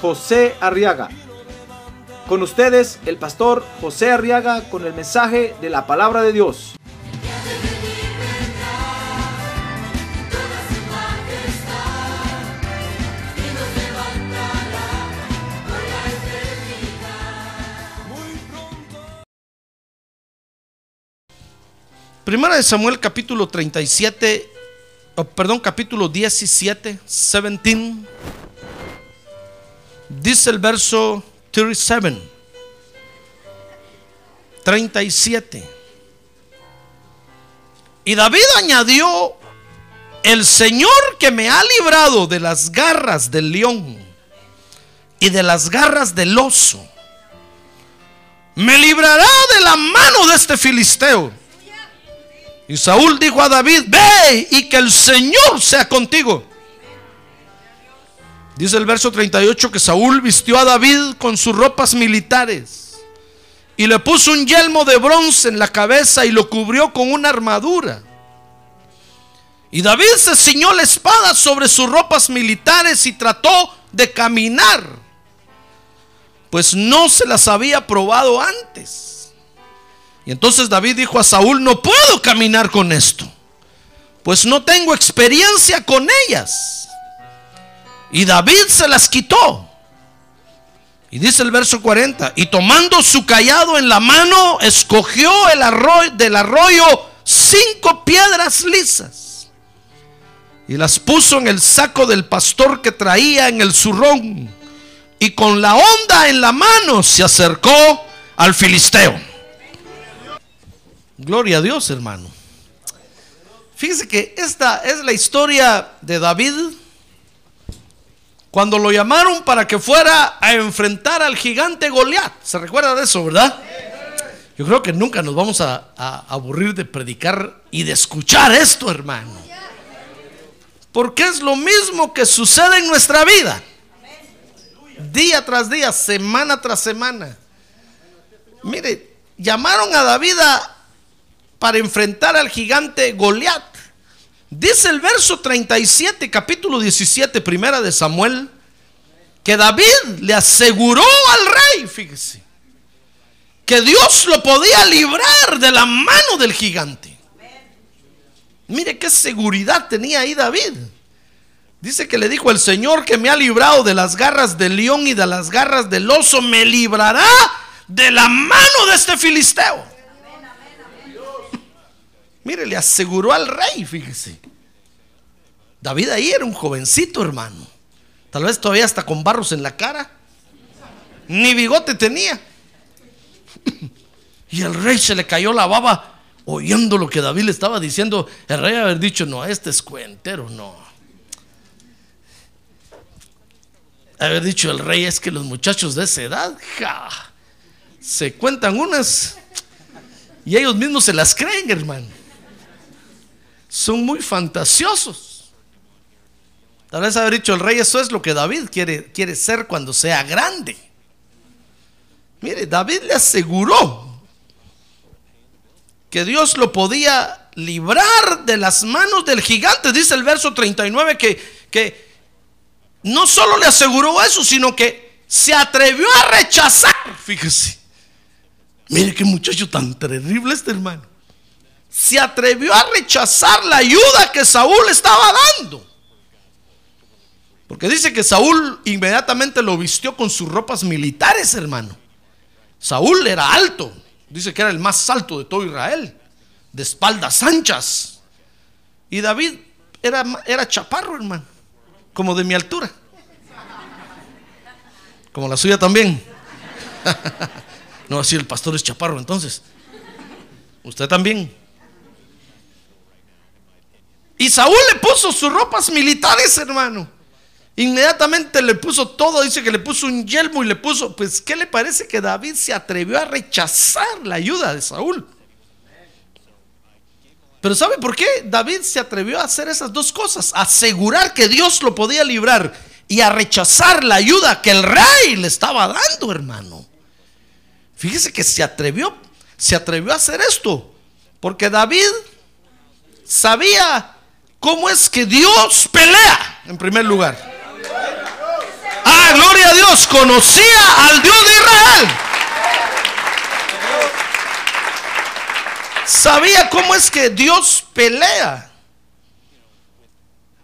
José Arriaga. Con ustedes, el pastor José Arriaga con el mensaje de la palabra de Dios. Primera de Samuel capítulo 37, oh, perdón, capítulo 17, 17. Dice el verso 37. 37. Y David añadió, el Señor que me ha librado de las garras del león y de las garras del oso, me librará de la mano de este filisteo. Y Saúl dijo a David, ve y que el Señor sea contigo. Dice el verso 38 que Saúl vistió a David con sus ropas militares y le puso un yelmo de bronce en la cabeza y lo cubrió con una armadura. Y David se ciñó la espada sobre sus ropas militares y trató de caminar, pues no se las había probado antes. Y entonces David dijo a Saúl, no puedo caminar con esto, pues no tengo experiencia con ellas. Y David se las quitó. Y dice el verso 40, y tomando su callado en la mano, escogió el arroyo, del arroyo cinco piedras lisas y las puso en el saco del pastor que traía en el zurrón. Y con la onda en la mano se acercó al filisteo. Gloria a Dios, hermano. Fíjese que esta es la historia de David cuando lo llamaron para que fuera a enfrentar al gigante Goliat. ¿Se recuerda de eso, verdad? Yo creo que nunca nos vamos a, aburrir de predicar y de escuchar esto, hermano. Porque es lo mismo que sucede en nuestra vida. Día tras día, semana tras semana. Mire, llamaron a David para enfrentar al gigante Goliat. Dice el verso 37, capítulo 17, primera de Samuel, que David le aseguró al rey, fíjese, que Dios lo podía librar de la mano del gigante. Mire qué seguridad tenía ahí David. Dice que le dijo el Señor que me ha librado de las garras del león y de las garras del oso, me librará de la mano de este filisteo. Mire, le aseguró al rey, fíjese. David ahí era un jovencito, hermano. Tal vez todavía hasta con barros en la cara. Ni bigote tenía. Y el rey se le cayó la baba oyendo lo que David le estaba diciendo. El rey haber dicho, no, este es cuentero, no. Haber dicho el rey es que los muchachos de esa edad, ja, se cuentan unas y ellos mismos se las creen, hermano. Son muy fantasiosos. Tal vez haber dicho el rey, eso es lo que David quiere, quiere ser cuando sea grande. Mire, David le aseguró que Dios lo podía librar de las manos del gigante. Dice el verso 39 que, que no solo le aseguró eso, sino que se atrevió a rechazar. Fíjese. Mire qué muchacho tan terrible este hermano. Se atrevió a rechazar la ayuda que Saúl estaba dando. Porque dice que Saúl inmediatamente lo vistió con sus ropas militares, hermano. Saúl era alto. Dice que era el más alto de todo Israel. De espaldas anchas. Y David era, era chaparro, hermano. Como de mi altura. Como la suya también. no, así el pastor es chaparro entonces. Usted también. Y Saúl le puso sus ropas militares, hermano. Inmediatamente le puso todo, dice que le puso un yelmo y le puso, pues ¿qué le parece que David se atrevió a rechazar la ayuda de Saúl? Pero ¿sabe por qué David se atrevió a hacer esas dos cosas? Asegurar que Dios lo podía librar y a rechazar la ayuda que el rey le estaba dando, hermano. Fíjese que se atrevió, se atrevió a hacer esto, porque David sabía cómo es que Dios pelea, en primer lugar. Ah, gloria a Dios, conocía al Dios de Israel. Sabía cómo es que Dios pelea.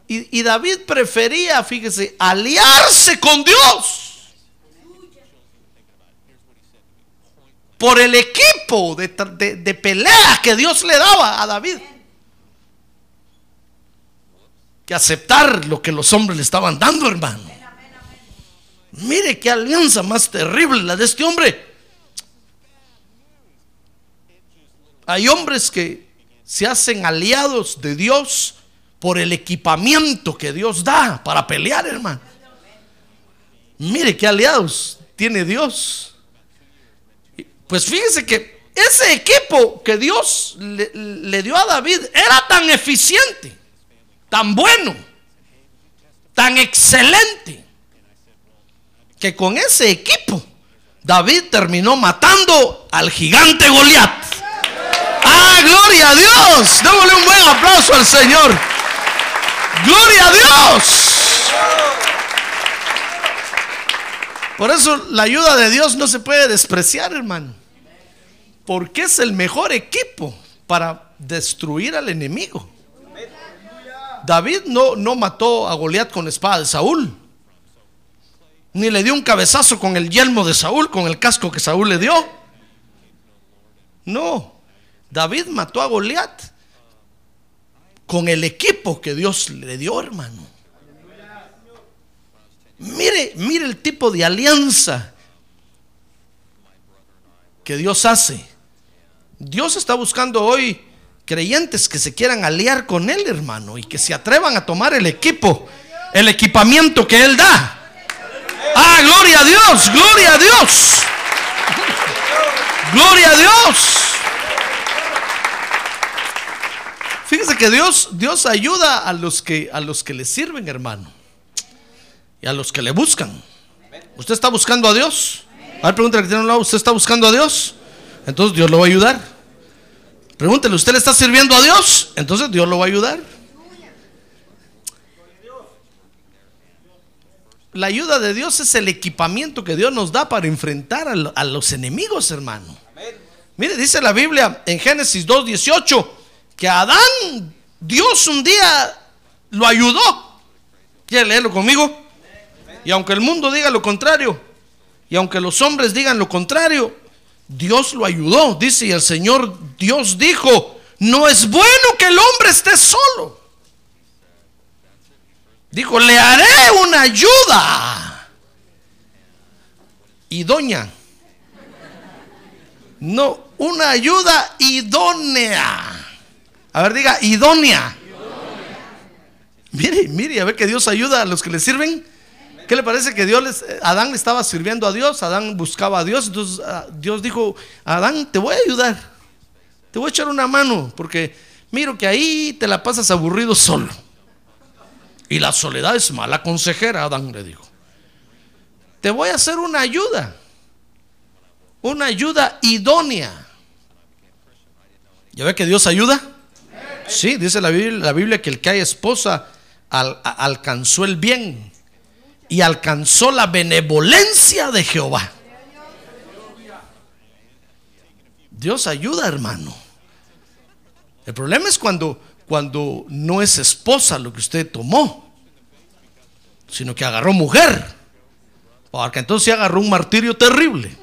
Y, David prefería, fíjese, aliarse con Dios. Por el equipo de, de- de pelea que Dios le daba a David. Aceptar lo que los hombres le estaban dando, hermano. Mire qué alianza más terrible la de este hombre. Hay hombres que se hacen aliados de Dios por el equipamiento que Dios da para pelear, hermano. Mire qué aliados tiene Dios. Pues fíjese que ese equipo que Dios le dio a David era tan eficiente, tan bueno, tan excelente, que con ese equipo David terminó matando al gigante Goliat. ¡Ah, gloria a Dios! Démosle un buen aplauso al Señor. ¡Gloria a Dios! Por eso la ayuda de Dios no se puede despreciar, hermano. Porque es el mejor equipo para destruir al enemigo. David no, no mató a Goliat con la espada de Saúl. Ni le dio un cabezazo con el yelmo de Saúl, con el casco que Saúl le dio. No. David mató a Goliat con el equipo que Dios le dio, hermano. Mire, mire el tipo de alianza que Dios hace. Dios está buscando hoy creyentes que se quieran aliar con Él, hermano, y que se atrevan a tomar el equipo, el equipamiento que Él da. Ah, gloria a Dios, gloria a Dios. Gloria a Dios. Fíjese que Dios, Dios ayuda a los que a los que le sirven, hermano. Y a los que le buscan. ¿Usted está buscando a Dios? A ver, pregúntale que ¿usted está buscando a Dios? Entonces Dios lo va a ayudar. Pregúntele, ¿usted le está sirviendo a Dios? Entonces Dios lo va a ayudar. La ayuda de Dios es el equipamiento que Dios nos da para enfrentar a, lo- a los enemigos, hermano. Mire, dice la Biblia en Génesis 2.18 que Adán Dios un día lo ayudó. ¿Quiere leerlo conmigo? Y aunque el mundo diga lo contrario, y aunque los hombres digan lo contrario, Dios lo ayudó. Dice, y el Señor Dios dijo, no es bueno que el hombre esté solo. Dijo, le haré una ayuda. Idónea. No, una ayuda idónea. A ver, diga, idónea. Mire, mire, a ver que Dios ayuda a los que le sirven. ¿Qué le parece que Dios les, Adán le estaba sirviendo a Dios? Adán buscaba a Dios. Entonces ah, Dios dijo, Adán, te voy a ayudar. Te voy a echar una mano. Porque miro que ahí te la pasas aburrido solo. Y la soledad es mala consejera, Adán le dijo. Te voy a hacer una ayuda. Una ayuda idónea. ¿Ya ve que Dios ayuda? Sí, dice la Biblia, que el que hay esposa alcanzó el bien y alcanzó la benevolencia de Jehová. Dios ayuda, hermano. El problema es cuando, cuando no es esposa lo que usted tomó, sino que agarró mujer. Porque entonces agarró un martirio terrible.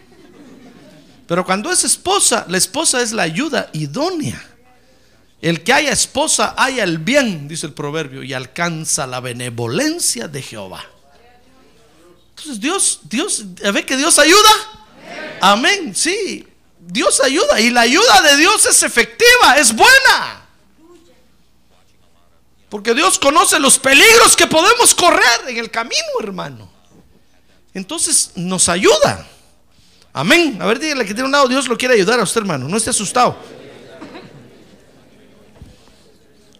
Pero cuando es esposa, la esposa es la ayuda idónea. El que haya esposa haya el bien, dice el proverbio, y alcanza la benevolencia de Jehová. Entonces Dios, Dios, ¿ve que Dios ayuda? Amén, sí, Dios ayuda y la ayuda de Dios es efectiva, es buena. Porque Dios conoce los peligros que podemos correr en el camino, hermano. Entonces nos ayuda. Amén. A ver, dígale que tiene un lado, Dios lo quiere ayudar a usted, hermano. No esté asustado.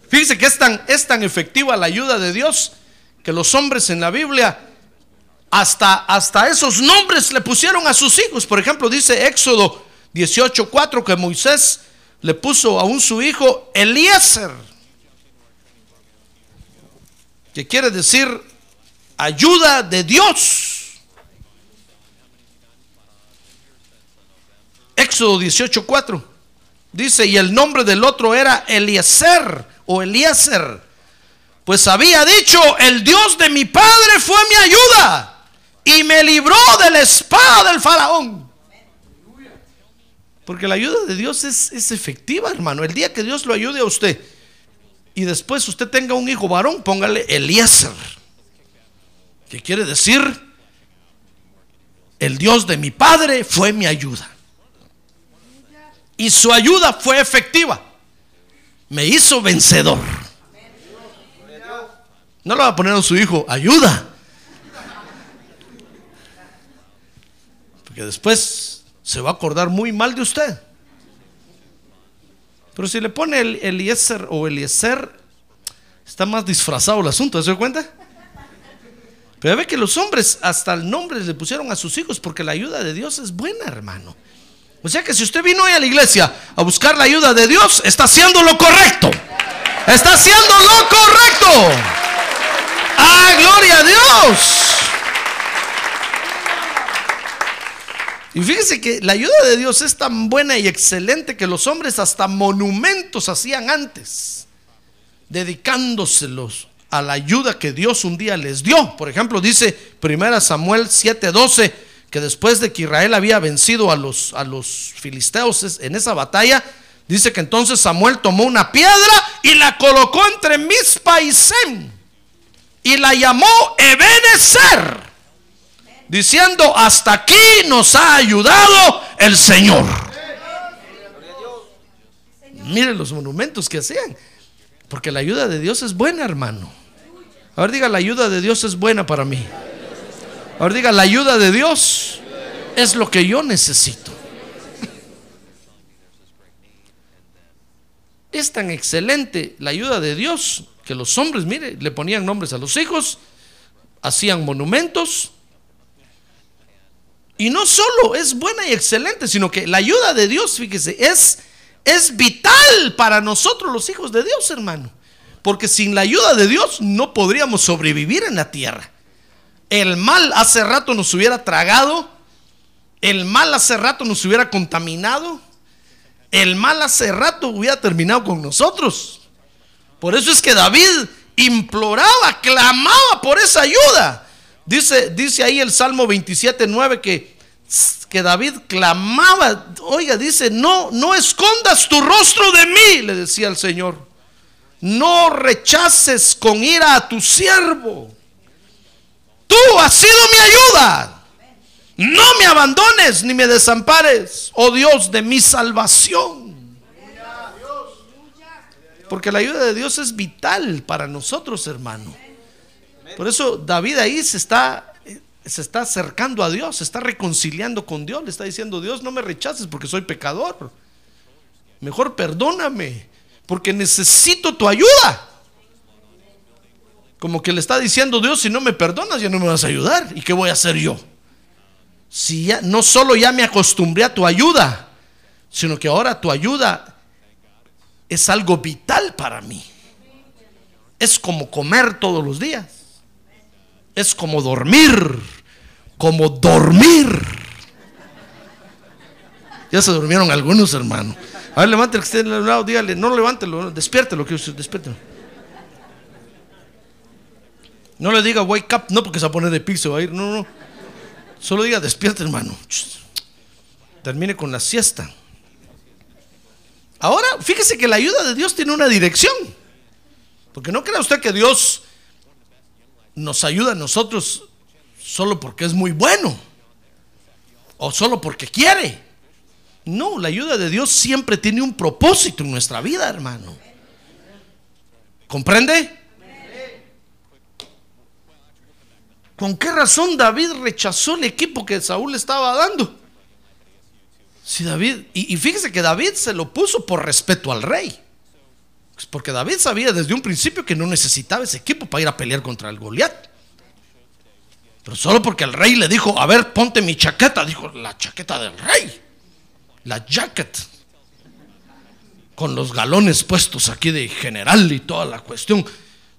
Fíjese que es tan, es tan efectiva la ayuda de Dios que los hombres en la Biblia hasta, hasta esos nombres le pusieron a sus hijos. Por ejemplo, dice Éxodo 18:4 que Moisés le puso a un su hijo Eliezer, que quiere decir ayuda de Dios. Éxodo 18:4 dice, y el nombre del otro era Eliezer o Eliezer, pues había dicho, el Dios de mi padre fue mi ayuda y me libró de la espada del faraón. Porque la ayuda de Dios es, es efectiva, hermano. El día que Dios lo ayude a usted y después usted tenga un hijo varón, póngale Eliezer. Que quiere decir, el Dios de mi padre fue mi ayuda. Y su ayuda fue efectiva. Me hizo vencedor. No le va a poner a su hijo ayuda. Porque después se va a acordar muy mal de usted. Pero si le pone el Eliezer o Eliezer, está más disfrazado el asunto, ¿se da cuenta? Pero ve que los hombres hasta el nombre le pusieron a sus hijos porque la ayuda de Dios es buena, hermano. O sea que si usted vino hoy a la iglesia a buscar la ayuda de Dios, está haciendo lo correcto. Está haciendo lo correcto. ¡Ah, gloria a Dios! Y fíjese que la ayuda de Dios es tan buena y excelente que los hombres hasta monumentos hacían antes, dedicándoselos a la ayuda que Dios un día les dio. Por ejemplo, dice 1 Samuel 7:12 que después de que Israel había vencido a los, a los filisteos en esa batalla, dice que entonces Samuel tomó una piedra y la colocó entre Mispa y y la llamó Ebenezer, diciendo, hasta aquí nos ha ayudado el Señor. Miren los monumentos que hacían, porque la ayuda de Dios es buena, hermano. A ver, diga, la ayuda de Dios es buena para mí. A ver, diga, la ayuda de Dios es lo que yo necesito. Es tan excelente la ayuda de Dios que los hombres, mire, le ponían nombres a los hijos, hacían monumentos. Y no solo es buena y excelente, sino que la ayuda de Dios, fíjese, es, es vital para nosotros los hijos de Dios, hermano. Porque sin la ayuda de Dios no podríamos sobrevivir en la tierra. El mal hace rato nos hubiera tragado, el mal hace rato nos hubiera contaminado, el mal hace rato hubiera terminado con nosotros. Por eso es que David imploraba, clamaba por esa ayuda. Dice, dice ahí el Salmo 27.9 que, que David clamaba, oiga, dice, no, no escondas tu rostro de mí, le decía el Señor. No rechaces con ira a tu siervo. Tú has sido mi ayuda. No me abandones ni me desampares, oh Dios de mi salvación. Porque la ayuda de Dios es vital para nosotros, hermano. Por eso David ahí se está, se está acercando a Dios, se está reconciliando con Dios. Le está diciendo, Dios, no me rechaces porque soy pecador. Mejor perdóname, porque necesito tu ayuda. Como que le está diciendo Dios, si no me perdonas, ya no me vas a ayudar. ¿Y qué voy a hacer yo? Si ya no solo ya me acostumbré a tu ayuda, sino que ahora tu ayuda es algo vital para mí. Es como comer todos los días. Es como dormir. Como dormir. Ya se durmieron algunos, hermano. A ver, levante el que esté al lado, dígale, no levántelo, despiértelo, que despiértelo. No le diga wake up, no porque se va a poner de piso, va a ir, no, no. Solo diga despierta, hermano. Termine con la siesta. Ahora, fíjese que la ayuda de Dios tiene una dirección. Porque no crea usted que Dios nos ayuda a nosotros solo porque es muy bueno o solo porque quiere. No, la ayuda de Dios siempre tiene un propósito en nuestra vida, hermano. ¿Comprende? ¿Con qué razón David rechazó el equipo que Saúl estaba dando? Si David, y, y fíjese que David se lo puso por respeto al rey. Pues porque David sabía desde un principio que no necesitaba ese equipo para ir a pelear contra el Goliat. Pero solo porque el rey le dijo, a ver, ponte mi chaqueta, dijo, la chaqueta del rey, la jacket, con los galones puestos aquí de general y toda la cuestión.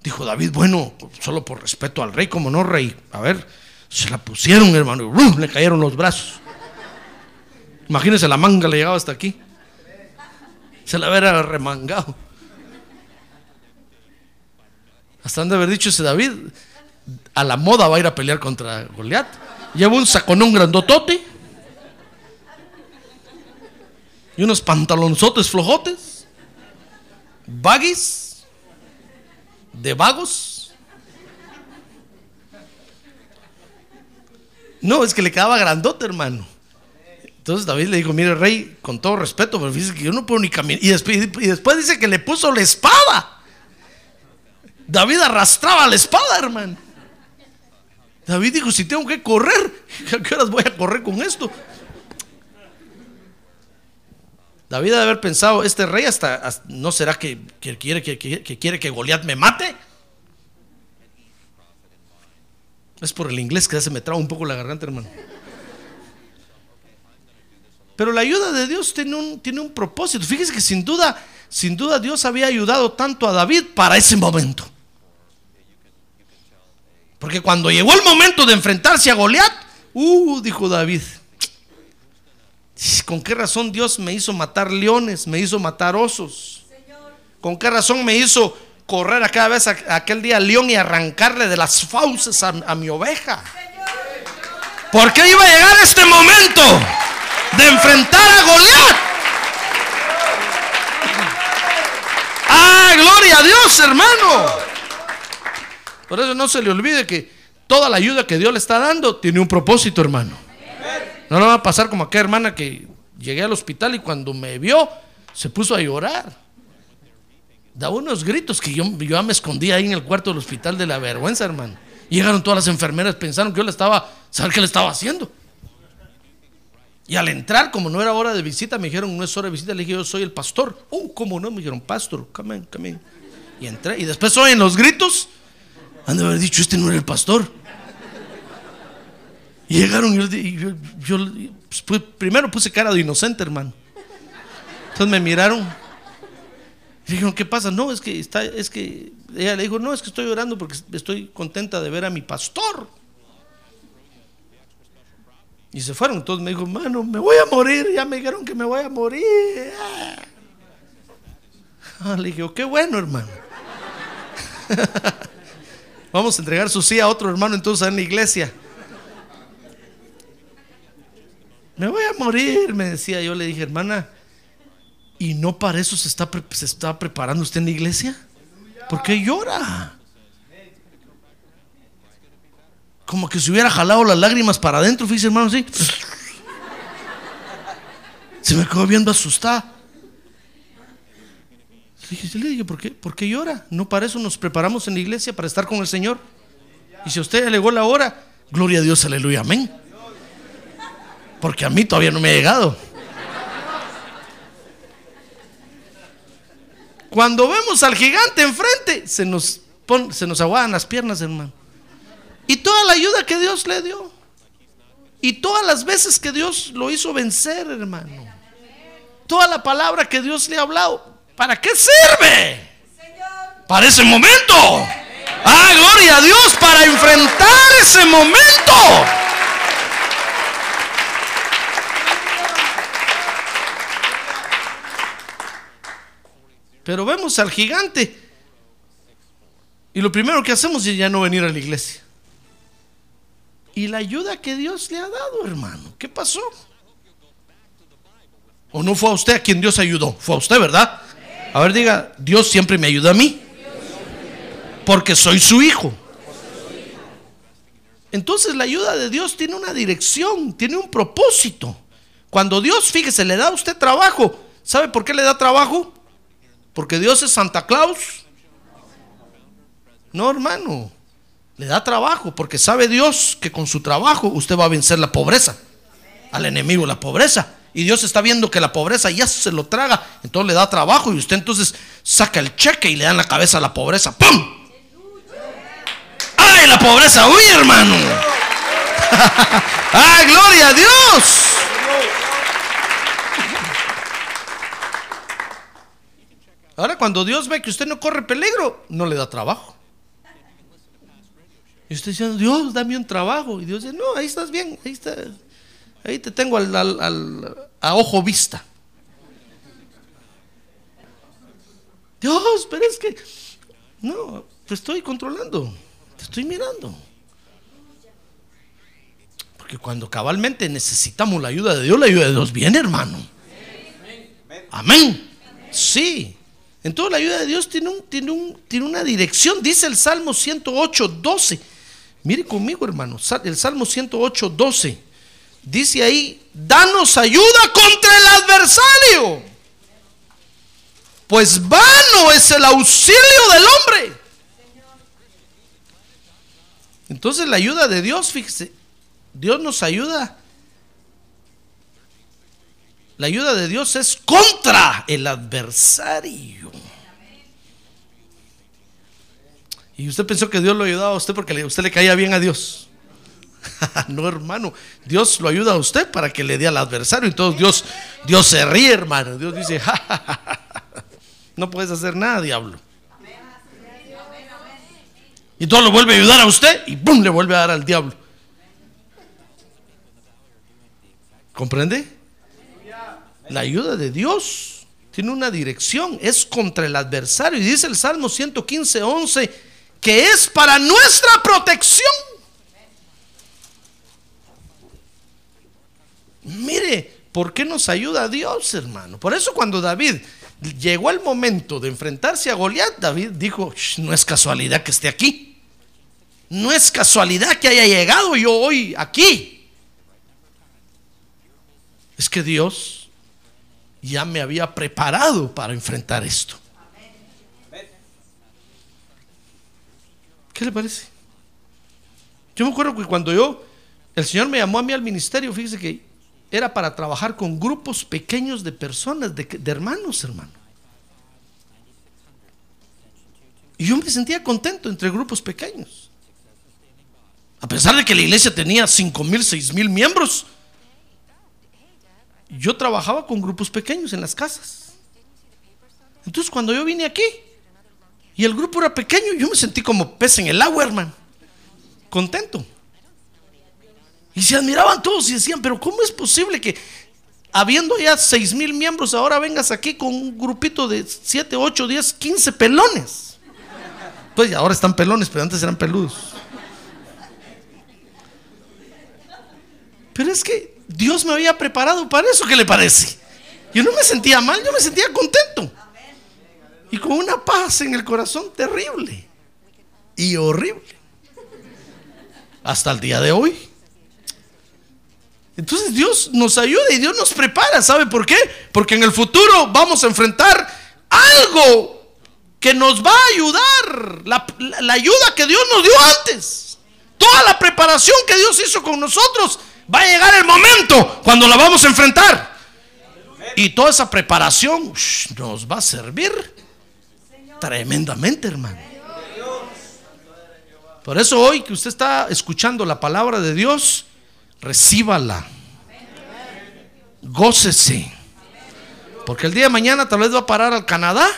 Dijo David, bueno, solo por respeto al rey, como no rey, a ver, se la pusieron, hermano, y le cayeron los brazos. Imagínense, la manga le llegaba hasta aquí. Se la hubiera remangado. Hasta han de haber dicho ese David, a la moda va a ir a pelear contra Goliat. Lleva un saconón grandotote y unos pantalonzotes flojotes, baggies, de vagos. No, es que le quedaba grandote, hermano. Entonces David le dijo, mire rey, con todo respeto, pero fíjese que yo no puedo ni caminar. Y después dice que le puso la espada. David arrastraba la espada, hermano. David dijo, si tengo que correr, ¿a qué horas voy a correr con esto? David debe haber pensado, este rey hasta, no será que, quiere que quiere que Goliat me mate. Es por el inglés que ya se me traba un poco la garganta, hermano. Pero la ayuda de Dios tiene un, tiene un propósito. Fíjese que sin duda, sin duda Dios había ayudado tanto a David para ese momento. Porque cuando llegó el momento de enfrentarse a Goliat, uh, dijo David, ¿con qué razón Dios me hizo matar leones, me hizo matar osos? ¿Con qué razón me hizo correr a cada vez aquel día león y arrancarle de las fauces a, a mi oveja? ¿Por qué iba a llegar este momento de enfrentar a Goliat? ¡Ah, gloria a Dios, hermano! Por eso no se le olvide que toda la ayuda que Dios le está dando tiene un propósito, hermano. No le va a pasar como aquella hermana que llegué al hospital y cuando me vio se puso a llorar. Da unos gritos que yo, me escondía ahí en el cuarto del hospital de la vergüenza, hermano. Llegaron todas las enfermeras, pensaron que yo le estaba, ¿saber qué le estaba haciendo? Y al entrar, como no era hora de visita, me dijeron, no es hora de visita, le dije, yo soy el pastor. Oh, ¿cómo no? Me dijeron, pastor, come in, come in. Y entré, y después oyen los gritos. Han de haber dicho, este no era el pastor. Y llegaron y yo, pues, pu- primero puse cara de inocente, hermano. Entonces me miraron. Y dijeron, ¿qué pasa? No, es que está, es que ella le dijo, no, es que estoy llorando porque estoy contenta de ver a mi pastor. Y se fueron. Entonces me dijo, mano, me voy a morir. Ya me dijeron que me voy a morir. Ah, le dije, "Oh, qué bueno, hermano. Vamos a entregar su sí a otro hermano entonces en la iglesia. Me voy a morir, me decía yo. Le dije, hermana, ¿y no para eso se está, se está preparando usted en la iglesia? ¿Por qué llora? Como que se hubiera jalado las lágrimas para adentro, fíjese hermano, así. Se me quedó viendo asustada. Dije, le dije, ¿por qué? ¿por qué llora? No para eso nos preparamos en la iglesia, para estar con el Señor. Y si usted llegó la hora, gloria a Dios, aleluya, amén. Porque a mí todavía no me ha llegado. Cuando vemos al gigante enfrente, se nos, pon- se nos aguadan las piernas, hermano. Y toda la ayuda que Dios le dio. Y todas las veces que Dios lo hizo vencer, hermano. Toda la palabra que Dios le ha hablado. ¿Para qué sirve? Para ese momento. Ah, gloria a Dios, para enfrentar ese momento. Pero vemos al gigante. Y lo primero que hacemos es ya no venir a la iglesia. Y la ayuda que Dios le ha dado, hermano. ¿Qué pasó? ¿O no fue a usted a quien Dios ayudó? Fue a usted, ¿verdad? A ver, diga, Dios siempre me ayuda a mí. Porque soy su hijo. Entonces la ayuda de Dios tiene una dirección, tiene un propósito. Cuando Dios, fíjese, le da a usted trabajo, ¿sabe por qué le da trabajo? Porque Dios es Santa Claus. No, hermano. Le da trabajo porque sabe Dios que con su trabajo usted va a vencer la pobreza. Al enemigo la pobreza. Y Dios está viendo que la pobreza ya se lo traga. Entonces le da trabajo y usted entonces saca el cheque y le da en la cabeza a la pobreza. ¡Pum! ¡Ay, la pobreza! ¡Uy, hermano! ¡Ay, gloria a Dios! Ahora cuando Dios ve que usted no corre peligro, no le da trabajo. Y usted dice, Dios, dame un trabajo. Y Dios dice, no, ahí estás bien, ahí está. Ahí te tengo al, al- al- a ojo vista. Dios, pero es que, no, te estoy controlando, te estoy mirando. Porque cuando cabalmente necesitamos la ayuda de Dios, la ayuda de Dios viene, hermano. Amén. Sí. Entonces la ayuda de Dios tiene, un, tiene, un, tiene una dirección. Dice el Salmo 108, 12. Mire conmigo, hermano. El Salmo 108, 12. Dice ahí, danos ayuda contra el adversario. Pues vano es el auxilio del hombre. Entonces la ayuda de Dios, fíjese, Dios nos ayuda. La ayuda de Dios es contra el adversario. Y usted pensó que Dios lo ayudaba a usted porque usted le caía bien a Dios. no, hermano. Dios lo ayuda a usted para que le dé al adversario. Entonces Dios, Dios se ríe, hermano. Dios dice, "Ja, ja, ja, no puedes hacer nada, diablo. Y todo lo vuelve a ayudar a usted y ¡pum! le vuelve a dar al diablo. ¿Comprende? La ayuda de Dios tiene una dirección, es contra el adversario. Y dice el Salmo 115, 11, que es para nuestra protección. Mire, ¿por qué nos ayuda Dios, hermano? Por eso cuando David llegó el momento de enfrentarse a Goliat, David dijo, "Sh, no es casualidad que esté aquí. No es casualidad que haya llegado yo hoy aquí. Es que Dios ya me había preparado para enfrentar esto. ¿Qué le parece? Yo me acuerdo que cuando yo, el Señor me llamó a mí al ministerio, fíjese que era para trabajar con grupos pequeños de personas, de, de hermanos, hermano. Y yo me sentía contento entre grupos pequeños. A pesar de que la iglesia tenía cinco mil, seis mil miembros, yo trabajaba con grupos pequeños en las casas. Entonces cuando yo vine aquí y el grupo era pequeño, yo me sentí como pez en el agua, hermano. Contento. Y se admiraban todos y decían, pero ¿cómo es posible que habiendo ya seis mil miembros, ahora vengas aquí con un grupito de 7, 8, 10, 15 pelones? Pues ahora están pelones, pero antes eran peludos. Pero es que Dios me había preparado para eso, ¿qué le parece? Yo no me sentía mal, yo me sentía contento. Y con una paz en el corazón terrible y horrible. Hasta el día de hoy. Entonces Dios nos ayuda y Dios nos prepara. ¿Sabe por qué? Porque en el futuro vamos a enfrentar algo que nos va a ayudar. La, ayuda que Dios nos dio antes. Toda la preparación que Dios hizo con nosotros. Va a llegar el momento cuando la vamos a enfrentar. Y toda esa preparación nos va a servir tremendamente, hermano. Por eso hoy que usted está escuchando la palabra de Dios, recíbala. Gócese. Porque el día de mañana tal vez va a parar al Canadá.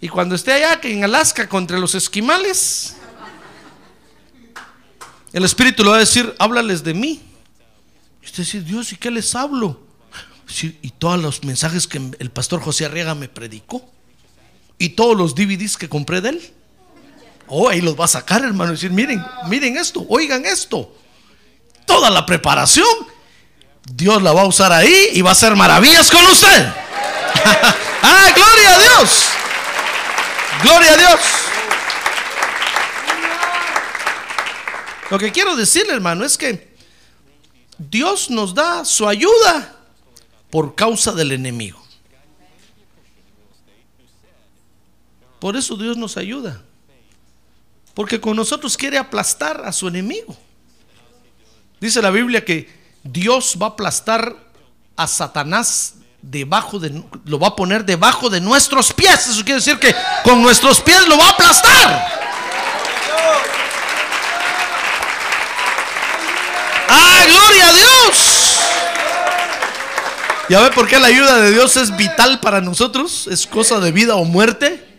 Y cuando esté allá, en Alaska, contra los esquimales, el Espíritu le va a decir, háblales de mí. Y usted dice, Dios, ¿y qué les hablo? Y todos los mensajes que el pastor José Arriaga me predicó. Y todos los DVDs que compré de él. Oh, ahí los va a sacar, hermano. Y decir, miren, miren esto, oigan esto. Toda la preparación, Dios la va a usar ahí y va a hacer maravillas con usted. ah, gloria a Dios. Gloria a Dios. Lo que quiero decirle, hermano, es que Dios nos da su ayuda por causa del enemigo. Por eso Dios nos ayuda. Porque con nosotros quiere aplastar a su enemigo. Dice la Biblia que Dios va a aplastar a Satanás debajo de lo va a poner debajo de nuestros pies. Eso quiere decir que con nuestros pies lo va a aplastar. ¡Ah, gloria a Dios! ¿Ya ve por qué la ayuda de Dios es vital para nosotros? Es cosa de vida o muerte.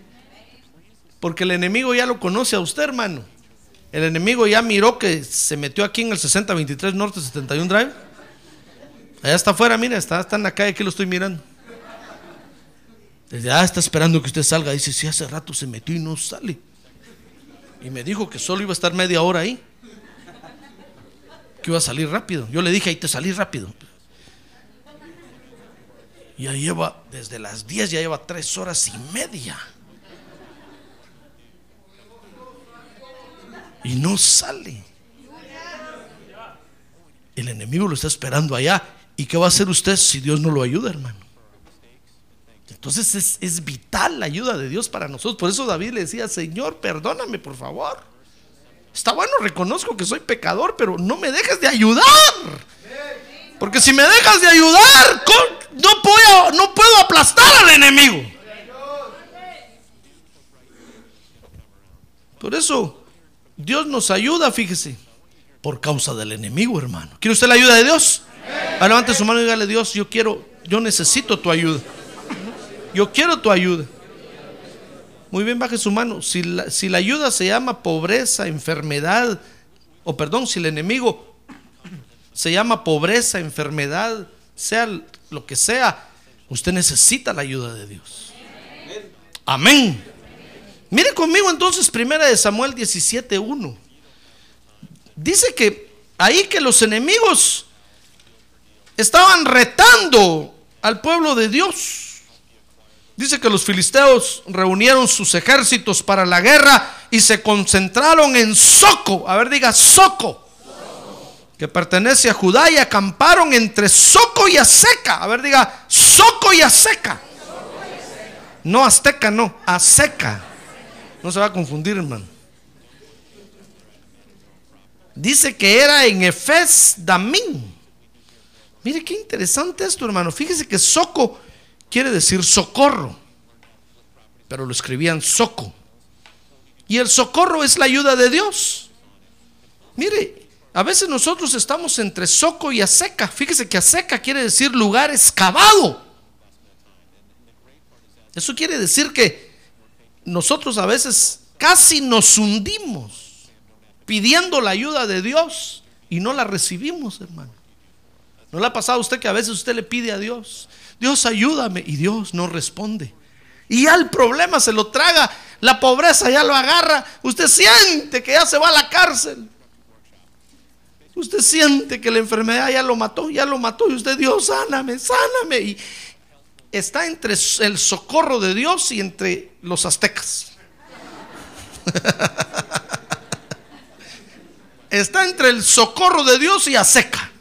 Porque el enemigo ya lo conoce a usted, hermano. El enemigo ya miró que se metió aquí en el 6023 Norte 71 Drive. Allá está afuera, mira, está, está en la calle, aquí lo estoy mirando. Desde, ah, está esperando que usted salga. Dice, si hace rato se metió y no sale. Y me dijo que solo iba a estar media hora ahí. Que iba a salir rápido. Yo le dije, ahí te salí rápido. Ya lleva, desde las 10 ya lleva tres horas y media. Y no sale. El enemigo lo está esperando allá. ¿Y qué va a hacer usted si Dios no lo ayuda, hermano? Entonces es, es, vital la ayuda de Dios para nosotros. Por eso David le decía, Señor, perdóname, por favor. Está bueno, reconozco que soy pecador, pero no me dejes de ayudar. Porque si me dejas de ayudar, no puedo, no puedo aplastar al enemigo. Por eso, Dios nos ayuda, fíjese, por causa del enemigo, hermano. ¿Quiere usted la ayuda de Dios? Ah, levante su mano y dígale, Dios, yo quiero, yo necesito tu ayuda. Yo quiero tu ayuda. Muy bien, baje su mano. Si la, si la ayuda se llama pobreza, enfermedad, o perdón, si el enemigo se llama pobreza, enfermedad, sea lo que sea, usted necesita la ayuda de Dios. Amén. Mire conmigo entonces, primera de Samuel 17:1. Dice que ahí que los enemigos estaban retando al pueblo de Dios. Dice que los filisteos reunieron sus ejércitos para la guerra y se concentraron en Soco. A ver, diga Soco. Que pertenece a Judá y acamparon entre Soco y Aseca. A ver, diga Soco y Aseca. No Azteca, no, Aseca. No se va a confundir, hermano. Dice que era en Efes Damín. Mire qué interesante esto, hermano. Fíjese que soco quiere decir socorro, pero lo escribían soco. Y el socorro es la ayuda de Dios. Mire, a veces nosotros estamos entre soco y aseca. Fíjese que aseca quiere decir lugar excavado. Eso quiere decir que nosotros a veces casi nos hundimos pidiendo la ayuda de Dios y no la recibimos, hermano. ¿No le ha pasado a usted que a veces usted le pide a Dios, Dios ayúdame y Dios no responde? Y ya el problema se lo traga, la pobreza ya lo agarra, usted siente que ya se va a la cárcel. Usted siente que la enfermedad ya lo mató, ya lo mató y usted, Dios, sáname, sáname. Y está entre el socorro de Dios y entre los aztecas. está entre el socorro de Dios y Aseca.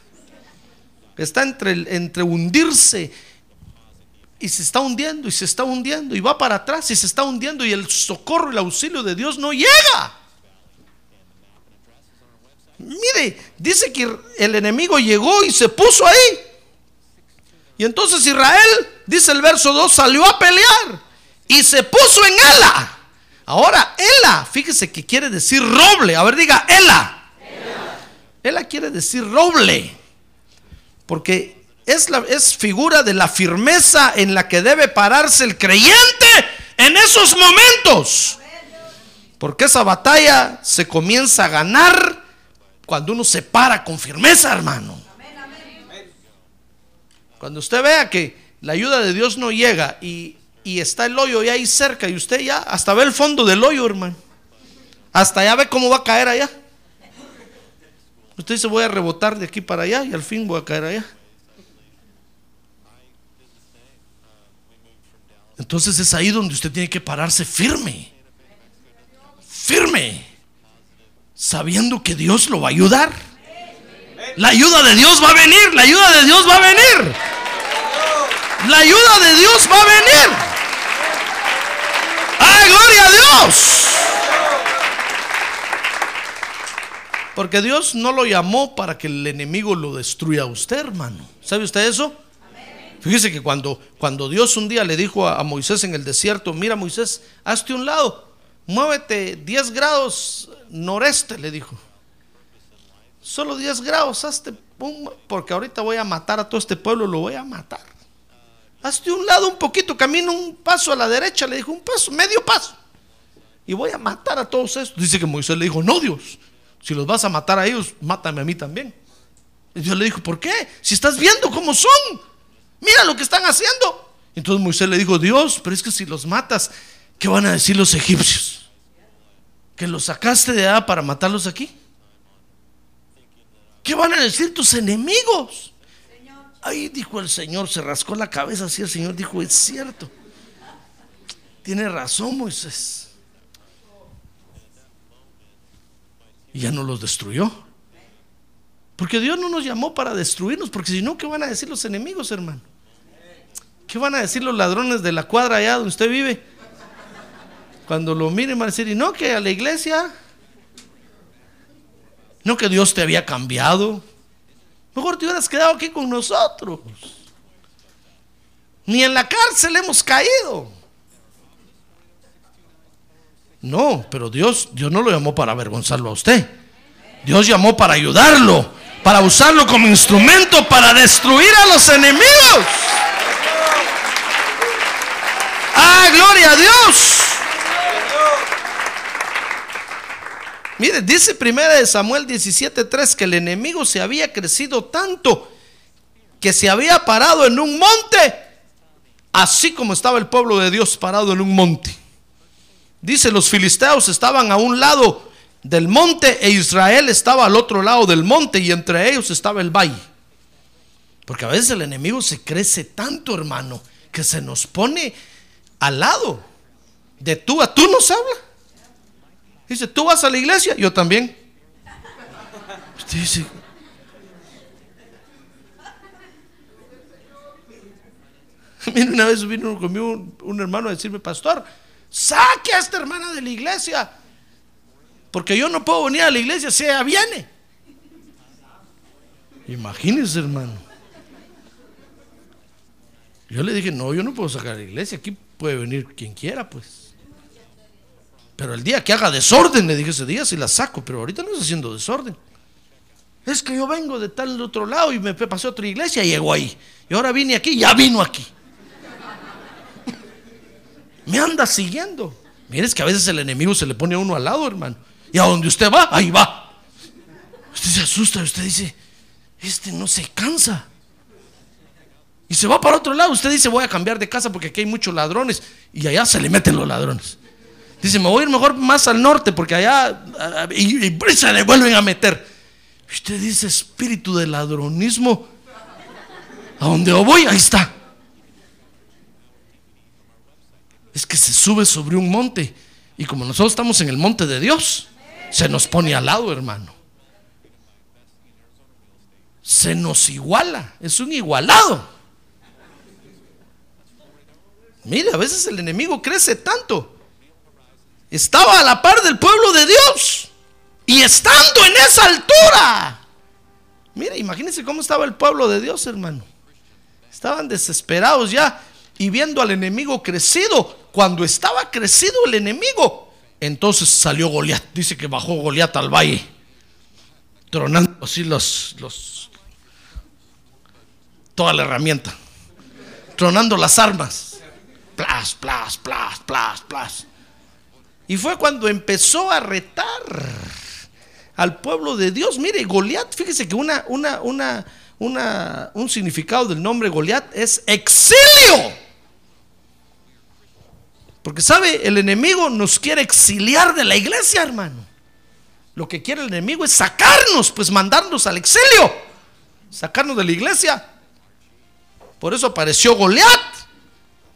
Está entre, entre hundirse y se está hundiendo y se está hundiendo y va para atrás y se está hundiendo y el socorro, el auxilio de Dios no llega. Mire, dice que el enemigo llegó y se puso ahí. Y entonces Israel, dice el verso 2, salió a pelear y se puso en Ela. Ahora, Ela, fíjese que quiere decir roble. A ver, diga, Ela. Ela quiere decir roble porque es, la, es figura de la firmeza en la que debe pararse el creyente en esos momentos. Porque esa batalla se comienza a ganar cuando uno se para con firmeza, hermano. Cuando usted vea que la ayuda de Dios no llega y, y está el hoyo ya ahí cerca y usted ya hasta ve el fondo del hoyo, hermano. Hasta ya ve cómo va a caer allá. Usted dice, voy a rebotar de aquí para allá y al fin voy a caer allá. Entonces es ahí donde usted tiene que pararse firme. Firme. Sabiendo que Dios lo va a ayudar. La ayuda de Dios va a venir. La ayuda de Dios va a venir. La ayuda de Dios va a venir. ¡Ay, gloria a Dios! Porque Dios no lo llamó para que el enemigo lo destruya a usted, hermano. ¿Sabe usted eso? Fíjese que cuando, cuando Dios un día le dijo a, Moisés en el desierto, mira Moisés, hazte un lado, muévete 10 grados noreste, le dijo. Solo 10 grados, hazte, porque ahorita voy a matar a todo este pueblo, lo voy a matar. Hazte un lado un poquito, camina un paso a la derecha, le dijo, un paso, medio paso. Y voy a matar a todos estos. Dice que Moisés le dijo, no Dios, si los vas a matar a ellos, mátame a mí también. Y Dios le dijo, ¿por qué? Si estás viendo cómo son, mira lo que están haciendo. Entonces Moisés le dijo, Dios, pero es que si los matas, ¿qué van a decir los egipcios? ¿Que los sacaste de allá para matarlos aquí? ¿Qué van a decir tus enemigos? Ahí dijo el Señor, se rascó la cabeza así, el Señor dijo, es cierto. Tiene razón Moisés. Y ya no los destruyó. Porque Dios no nos llamó para destruirnos, porque si no, ¿qué van a decir los enemigos, hermano? ¿Qué van a decir los ladrones de la cuadra allá donde usted vive? Cuando lo miren van a decir, y no que a la iglesia, no que Dios te había cambiado. Mejor te hubieras quedado aquí con nosotros. Ni en la cárcel hemos caído. No, pero Dios, Dios no lo llamó para avergonzarlo a usted. Dios llamó para ayudarlo, para usarlo como instrumento para destruir a los enemigos. Ah, gloria a Dios. Mire, dice primera de Samuel 17:3 que el enemigo se había crecido tanto que se había parado en un monte, así como estaba el pueblo de Dios parado en un monte. Dice, los filisteos estaban a un lado del monte e Israel estaba al otro lado del monte y entre ellos estaba el valle. Porque a veces el enemigo se crece tanto, hermano, que se nos pone al lado. De tú a tú nos habla. Dice, tú vas a la iglesia, yo también. Usted dice, Mira, una vez vino conmigo un, un hermano a decirme, pastor, saque a esta hermana de la iglesia. Porque yo no puedo venir a la iglesia si ella viene. Imagínense, hermano. Yo le dije, no, yo no puedo sacar a la iglesia. Aquí puede venir quien quiera, pues. Pero el día que haga desorden, le dije ese día, sí la saco. Pero ahorita no está haciendo desorden. Es que yo vengo de tal otro lado y me pasé a otra iglesia y llegó ahí. Y ahora vine aquí, ya vino aquí. Me anda siguiendo. Mire, es que a veces el enemigo se le pone a uno al lado, hermano. Y a donde usted va, ahí va. Usted se asusta, usted dice, este no se cansa. Y se va para otro lado. Usted dice, voy a cambiar de casa porque aquí hay muchos ladrones. Y allá se le meten los ladrones. Dice, me voy a ir mejor más al norte porque allá y, y se le vuelven a meter. Usted dice, espíritu de ladronismo. A donde yo voy, ahí está. Es que se sube sobre un monte. Y como nosotros estamos en el monte de Dios, se nos pone al lado, hermano. Se nos iguala. Es un igualado. Mire, a veces el enemigo crece tanto. Estaba a la par del pueblo de Dios. Y estando en esa altura. Mire, imagínense cómo estaba el pueblo de Dios, hermano. Estaban desesperados ya y viendo al enemigo crecido. Cuando estaba crecido el enemigo, entonces salió Goliat. Dice que bajó Goliat al valle, tronando así los, los, toda la herramienta, tronando las armas. Plas, plas, plas, plas, plas. Y fue cuando empezó a retar al pueblo de Dios. Mire, Goliat, fíjese que una, una, una, una, un significado del nombre Goliat es exilio. Porque sabe, el enemigo nos quiere exiliar de la iglesia, hermano. Lo que quiere el enemigo es sacarnos, pues mandarnos al exilio, sacarnos de la iglesia. Por eso apareció Goliat,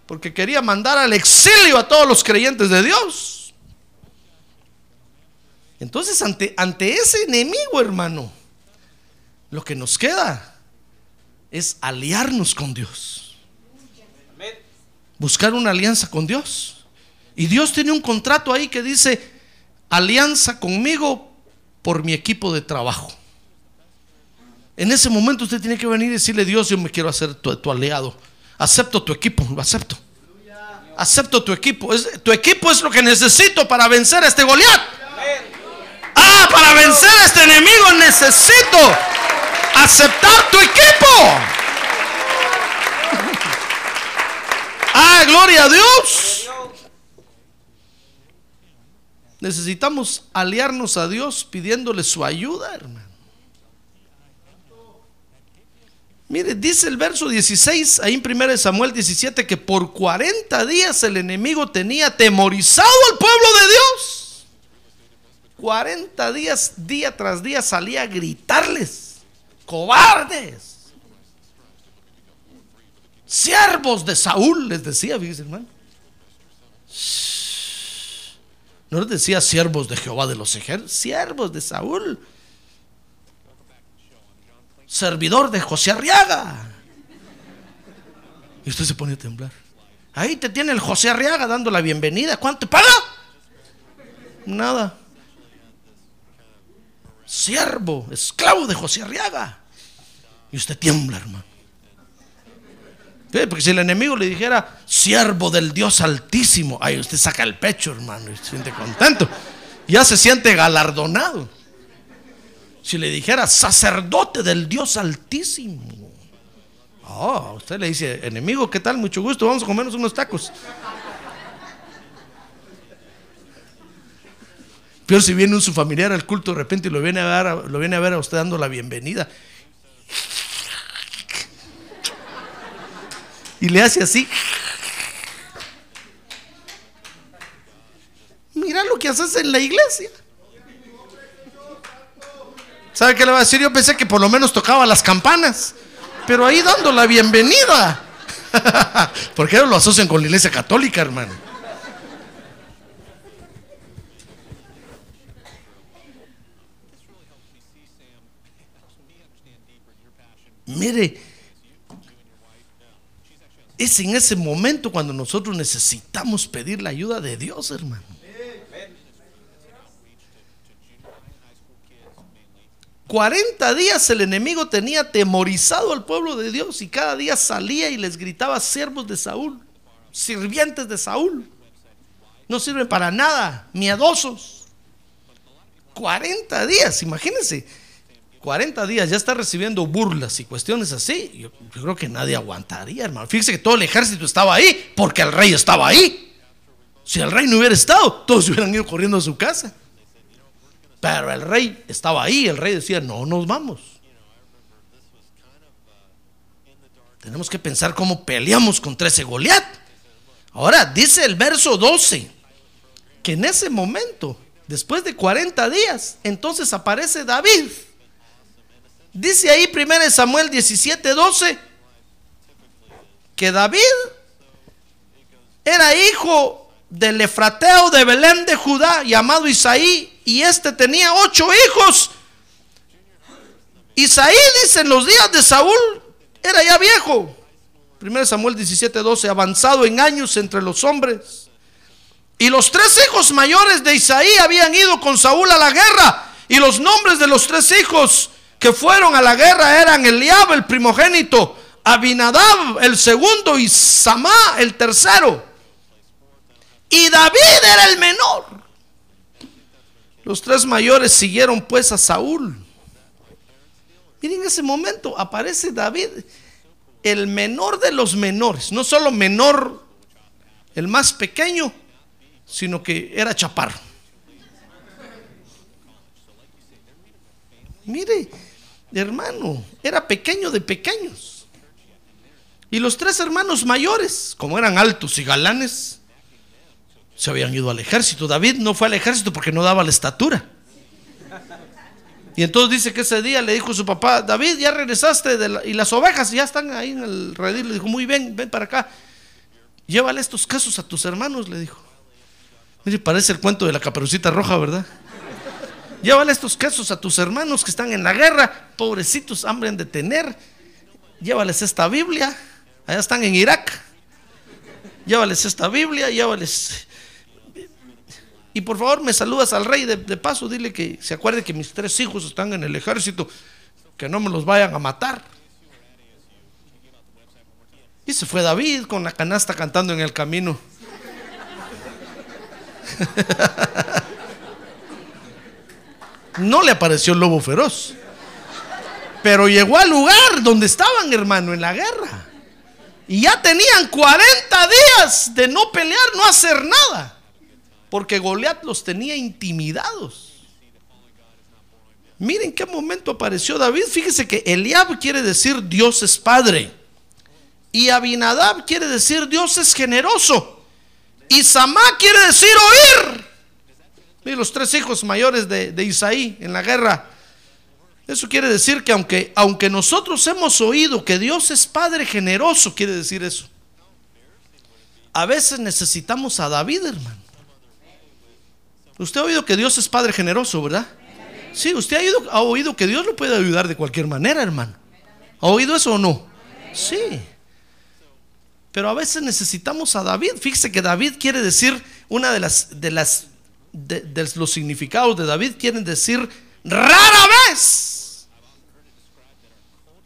porque quería mandar al exilio a todos los creyentes de Dios. Entonces, ante, ante ese enemigo, hermano, lo que nos queda es aliarnos con Dios. Buscar una alianza con Dios. Y Dios tiene un contrato ahí que dice, alianza conmigo por mi equipo de trabajo. En ese momento usted tiene que venir y decirle, Dios, yo me quiero hacer tu, tu aliado. Acepto tu equipo, lo acepto. Acepto tu equipo. Es- tu equipo es lo que necesito para vencer a este Goliat. Ah, para vencer a este enemigo necesito aceptar tu equipo. Ah, gloria a Dios. Necesitamos aliarnos a Dios pidiéndole su ayuda, hermano. Mire, dice el verso 16, ahí en 1 Samuel 17, que por 40 días el enemigo tenía atemorizado al pueblo de Dios. 40 días, día tras día, salía a gritarles, cobardes, siervos de Saúl, les decía, fíjese hermano. No les decía siervos de Jehová de los ejércitos, siervos de Saúl servidor de José Arriaga. Y usted se pone a temblar. Ahí te tiene el José Arriaga dando la bienvenida. ¿Cuánto paga? Nada. Siervo, esclavo de José Arriaga. Y usted tiembla, hermano. Porque si el enemigo le dijera siervo del Dios Altísimo, ahí usted saca el pecho, hermano, y se siente contento. Ya se siente galardonado si le dijera sacerdote del Dios Altísimo. Oh, usted le dice, enemigo, ¿qué tal? Mucho gusto, vamos a comernos unos tacos. Pero si viene un su familiar al culto de repente y lo viene a ver, lo viene a ver a usted dando la bienvenida. Y le hace así. Mira lo que haces en la iglesia. ¿Sabe qué le va a decir? Yo pensé que por lo menos tocaba las campanas, pero ahí dando la bienvenida. Porque ahora lo asocian con la iglesia católica, hermano. Mire, es en ese momento cuando nosotros necesitamos pedir la ayuda de Dios, hermano. 40 días el enemigo tenía atemorizado al pueblo de Dios y cada día salía y les gritaba siervos de Saúl, sirvientes de Saúl. No sirven para nada, miedosos. 40 días, imagínense. 40 días ya está recibiendo burlas y cuestiones así. Yo, creo que nadie aguantaría, hermano. Fíjese que todo el ejército estaba ahí porque el rey estaba ahí. Si el rey no hubiera estado, todos hubieran ido corriendo a su casa. Pero el rey estaba ahí, el rey decía, no nos vamos. Tenemos que pensar cómo peleamos contra ese Goliat. Ahora dice el verso 12 que en ese momento, después de 40 días, entonces aparece David. Dice ahí 1 Samuel 17, 12 que David era hijo del Efrateo de Belén de Judá, llamado Isaí, y este tenía ocho hijos. Isaí, dice, en los días de Saúl, era ya viejo. 1 Samuel 17, 12, avanzado en años entre los hombres. Y los tres hijos mayores de Isaí habían ido con Saúl a la guerra. Y los nombres de los tres hijos que fueron a la guerra eran Eliab, el primogénito, Abinadab, el segundo, y Samá, el tercero. Y David era el menor. Los tres mayores siguieron pues a Saúl. Miren, en ese momento aparece David, el menor de los menores. No solo menor, el más pequeño, sino que era chaparro. Mire, hermano, era pequeño de pequeños. Y los tres hermanos mayores, como eran altos y galanes, se habían ido al ejército. David no fue al ejército porque no daba la estatura. Y entonces dice que ese día le dijo a su papá, David, ya regresaste de la- y las ovejas ya están ahí en el redil. Le dijo, muy bien, ven para acá. Llévale estos quesos a tus hermanos, le dijo. Mire, parece el cuento de la caperucita roja, ¿verdad? Llévale estos quesos a tus hermanos que están en la guerra, pobrecitos, hambre han de tener. Llévales esta Biblia, allá están en Irak. Llévales esta Biblia, llévales Y por favor me saludas al rey de, de paso, dile que se acuerde que mis tres hijos están en el ejército, que no me los vayan a matar. Y se fue David con la canasta cantando en el camino. No le apareció el lobo feroz. Pero llegó al lugar donde estaban, hermano, en la guerra. Y ya tenían 40 días de no pelear, no hacer nada. Porque Goliat los tenía intimidados. Miren qué momento apareció David. Fíjese que Eliab quiere decir Dios es padre. Y Abinadab quiere decir Dios es generoso. Y Samá quiere decir oír. Miren los tres hijos mayores de, de Isaí en la guerra. Eso quiere decir que aunque, aunque nosotros hemos oído que Dios es Padre generoso, quiere decir eso. A veces necesitamos a David, hermano. Usted ha oído que Dios es Padre generoso, ¿verdad? Sí, usted ha oído, ha oído que Dios lo puede ayudar de cualquier manera, hermano. ¿Ha oído eso o no? Sí. Pero a veces necesitamos a David. Fíjese que David quiere decir, una de las, de las, de, los significados de David quieren decir rara vez.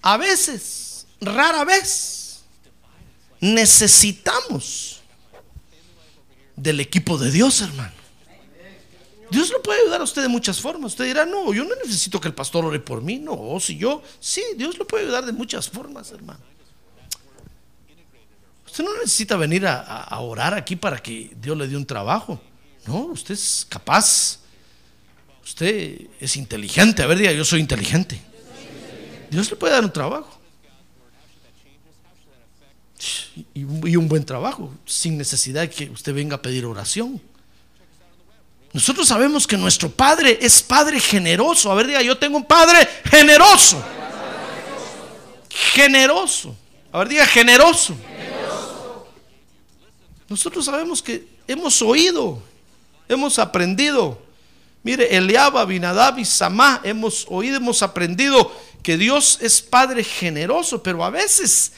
A veces, rara vez, necesitamos del equipo de Dios, hermano. Dios lo puede ayudar a usted de muchas formas. Usted dirá, no, yo no necesito que el pastor ore por mí. No, o si yo, sí, Dios lo puede ayudar de muchas formas, hermano. Usted no necesita venir a- a orar aquí para que Dios le dé un trabajo. No, usted es capaz. Usted es inteligente. A ver, diga, yo soy inteligente. Dios le puede dar un trabajo. Y un, buen trabajo, sin necesidad de que usted venga a pedir oración. Nosotros sabemos que nuestro Padre es Padre generoso. A ver, diga, yo tengo un Padre generoso. Generoso. A ver, diga, generoso. Nosotros sabemos que hemos oído, hemos aprendido. Mire, Eliab, Abinadab y Samá, hemos oído, hemos aprendido que Dios es Padre generoso, pero a veces,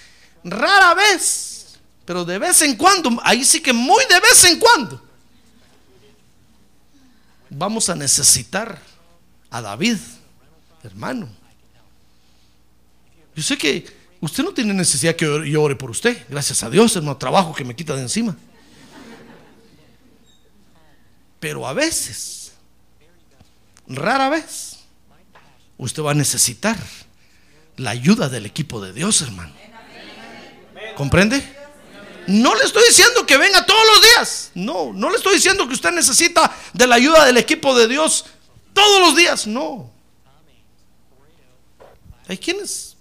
rara vez, pero de vez en cuando, ahí sí que muy de vez en cuando, vamos a necesitar a David, hermano. Yo sé que usted no tiene necesidad que yo ore por usted, gracias a Dios, hermano, trabajo que me quita de encima. Pero a veces, rara vez, usted va a necesitar la ayuda del equipo de Dios, hermano. ¿Comprende? No le estoy diciendo que venga todos los días. No, no le estoy diciendo que usted necesita de la ayuda del equipo de Dios todos los días. No. Hay quienes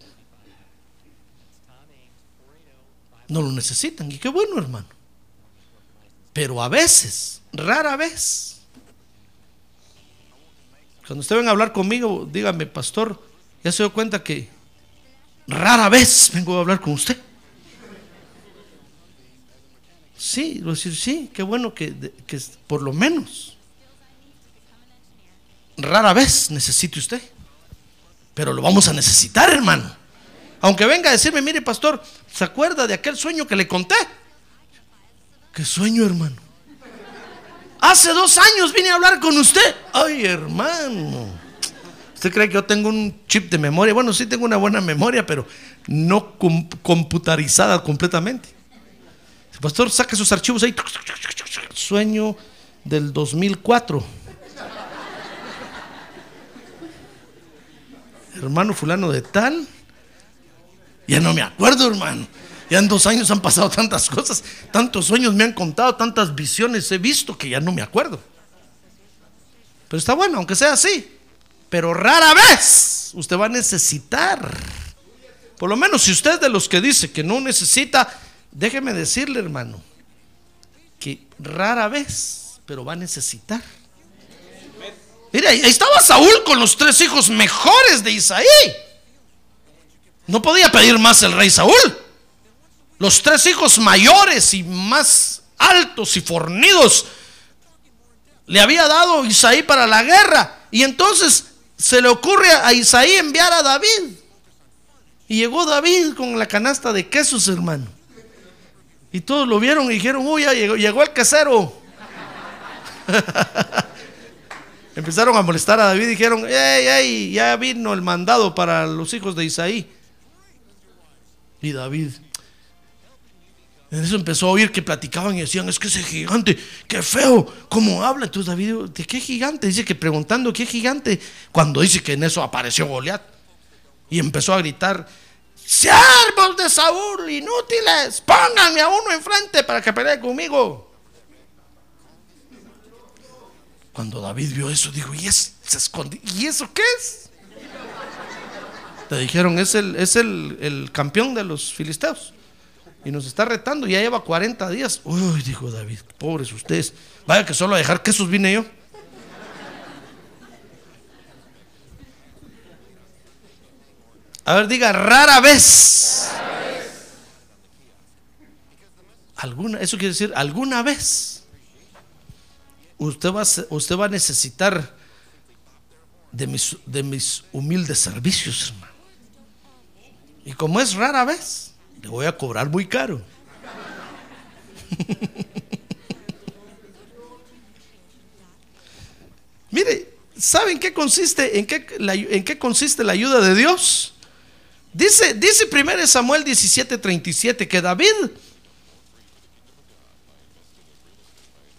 no lo necesitan. Y qué bueno, hermano. Pero a veces, rara vez, cuando usted venga a hablar conmigo, dígame, pastor, ya se dio cuenta que rara vez vengo a hablar con usted. Sí, decir, sí, qué bueno que, que por lo menos rara vez necesite usted. Pero lo vamos a necesitar, hermano. Aunque venga a decirme, mire, pastor, ¿se acuerda de aquel sueño que le conté? ¿Qué sueño, hermano? Hace dos años vine a hablar con usted. Ay, hermano. ¿Usted cree que yo tengo un chip de memoria? Bueno, sí tengo una buena memoria, pero no com- computarizada completamente. Pastor saca sus archivos ahí. Sueño del 2004. Hermano fulano de tal. Ya no me acuerdo, hermano. Ya en dos años han pasado tantas cosas, tantos sueños me han contado, tantas visiones he visto que ya no me acuerdo. Pero está bueno, aunque sea así. Pero rara vez usted va a necesitar. Por lo menos si usted de los que dice que no necesita, déjeme decirle, hermano, que rara vez, pero va a necesitar. Mira, ahí estaba Saúl con los tres hijos mejores de Isaí. No podía pedir más el rey Saúl. Los tres hijos mayores y más altos y fornidos le había dado Isaí para la guerra. Y entonces se le ocurre a Isaí enviar a David. Y llegó David con la canasta de quesos, hermano. Y todos lo vieron y dijeron, uy, ya llegó, el quesero. Empezaron a molestar a David y dijeron, ¡Ey, ey! Ya vino el mandado para los hijos de Isaí. Y David, en eso empezó a oír que platicaban y decían, es que ese gigante, qué feo, ¿cómo habla? Entonces David, ¿de qué gigante? Dice que preguntando, ¿qué gigante? Cuando dice que en eso apareció Goliat. Y empezó a gritar, siervos de Saúl, inútiles, pónganme a uno enfrente para que pelee conmigo. Cuando David vio eso, dijo, ¿y, es, se ¿y eso qué es? Te dijeron, es el, es el, el campeón de los filisteos. Y nos está retando, ya lleva 40 días. Uy, dijo David, pobres ustedes. Vaya que solo a dejar quesos vine yo. A ver, diga, rara vez. Alguna, eso quiere decir, alguna vez. Usted va, usted va a necesitar de mis, de mis humildes servicios, hermano. Y como es rara vez, le voy a cobrar muy caro. Mire, ¿saben qué consiste, en qué, en qué consiste la ayuda de Dios? Dice, dice 1 Samuel 17:37 que David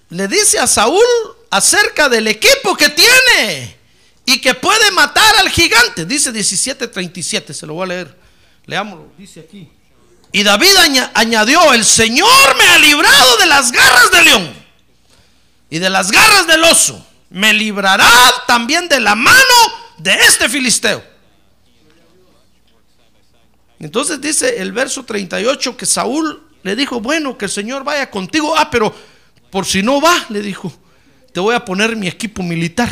le dice a Saúl acerca del equipo que tiene y que puede matar al gigante. Dice 17:37, se lo voy a leer. Leámoslo, dice aquí. Y David aña- añadió, el Señor me ha librado de las garras del león y de las garras del oso. Me librará también de la mano de este filisteo. Entonces dice el verso 38 que Saúl le dijo, bueno, que el Señor vaya contigo. Ah, pero por si no va, le dijo, te voy a poner mi equipo militar.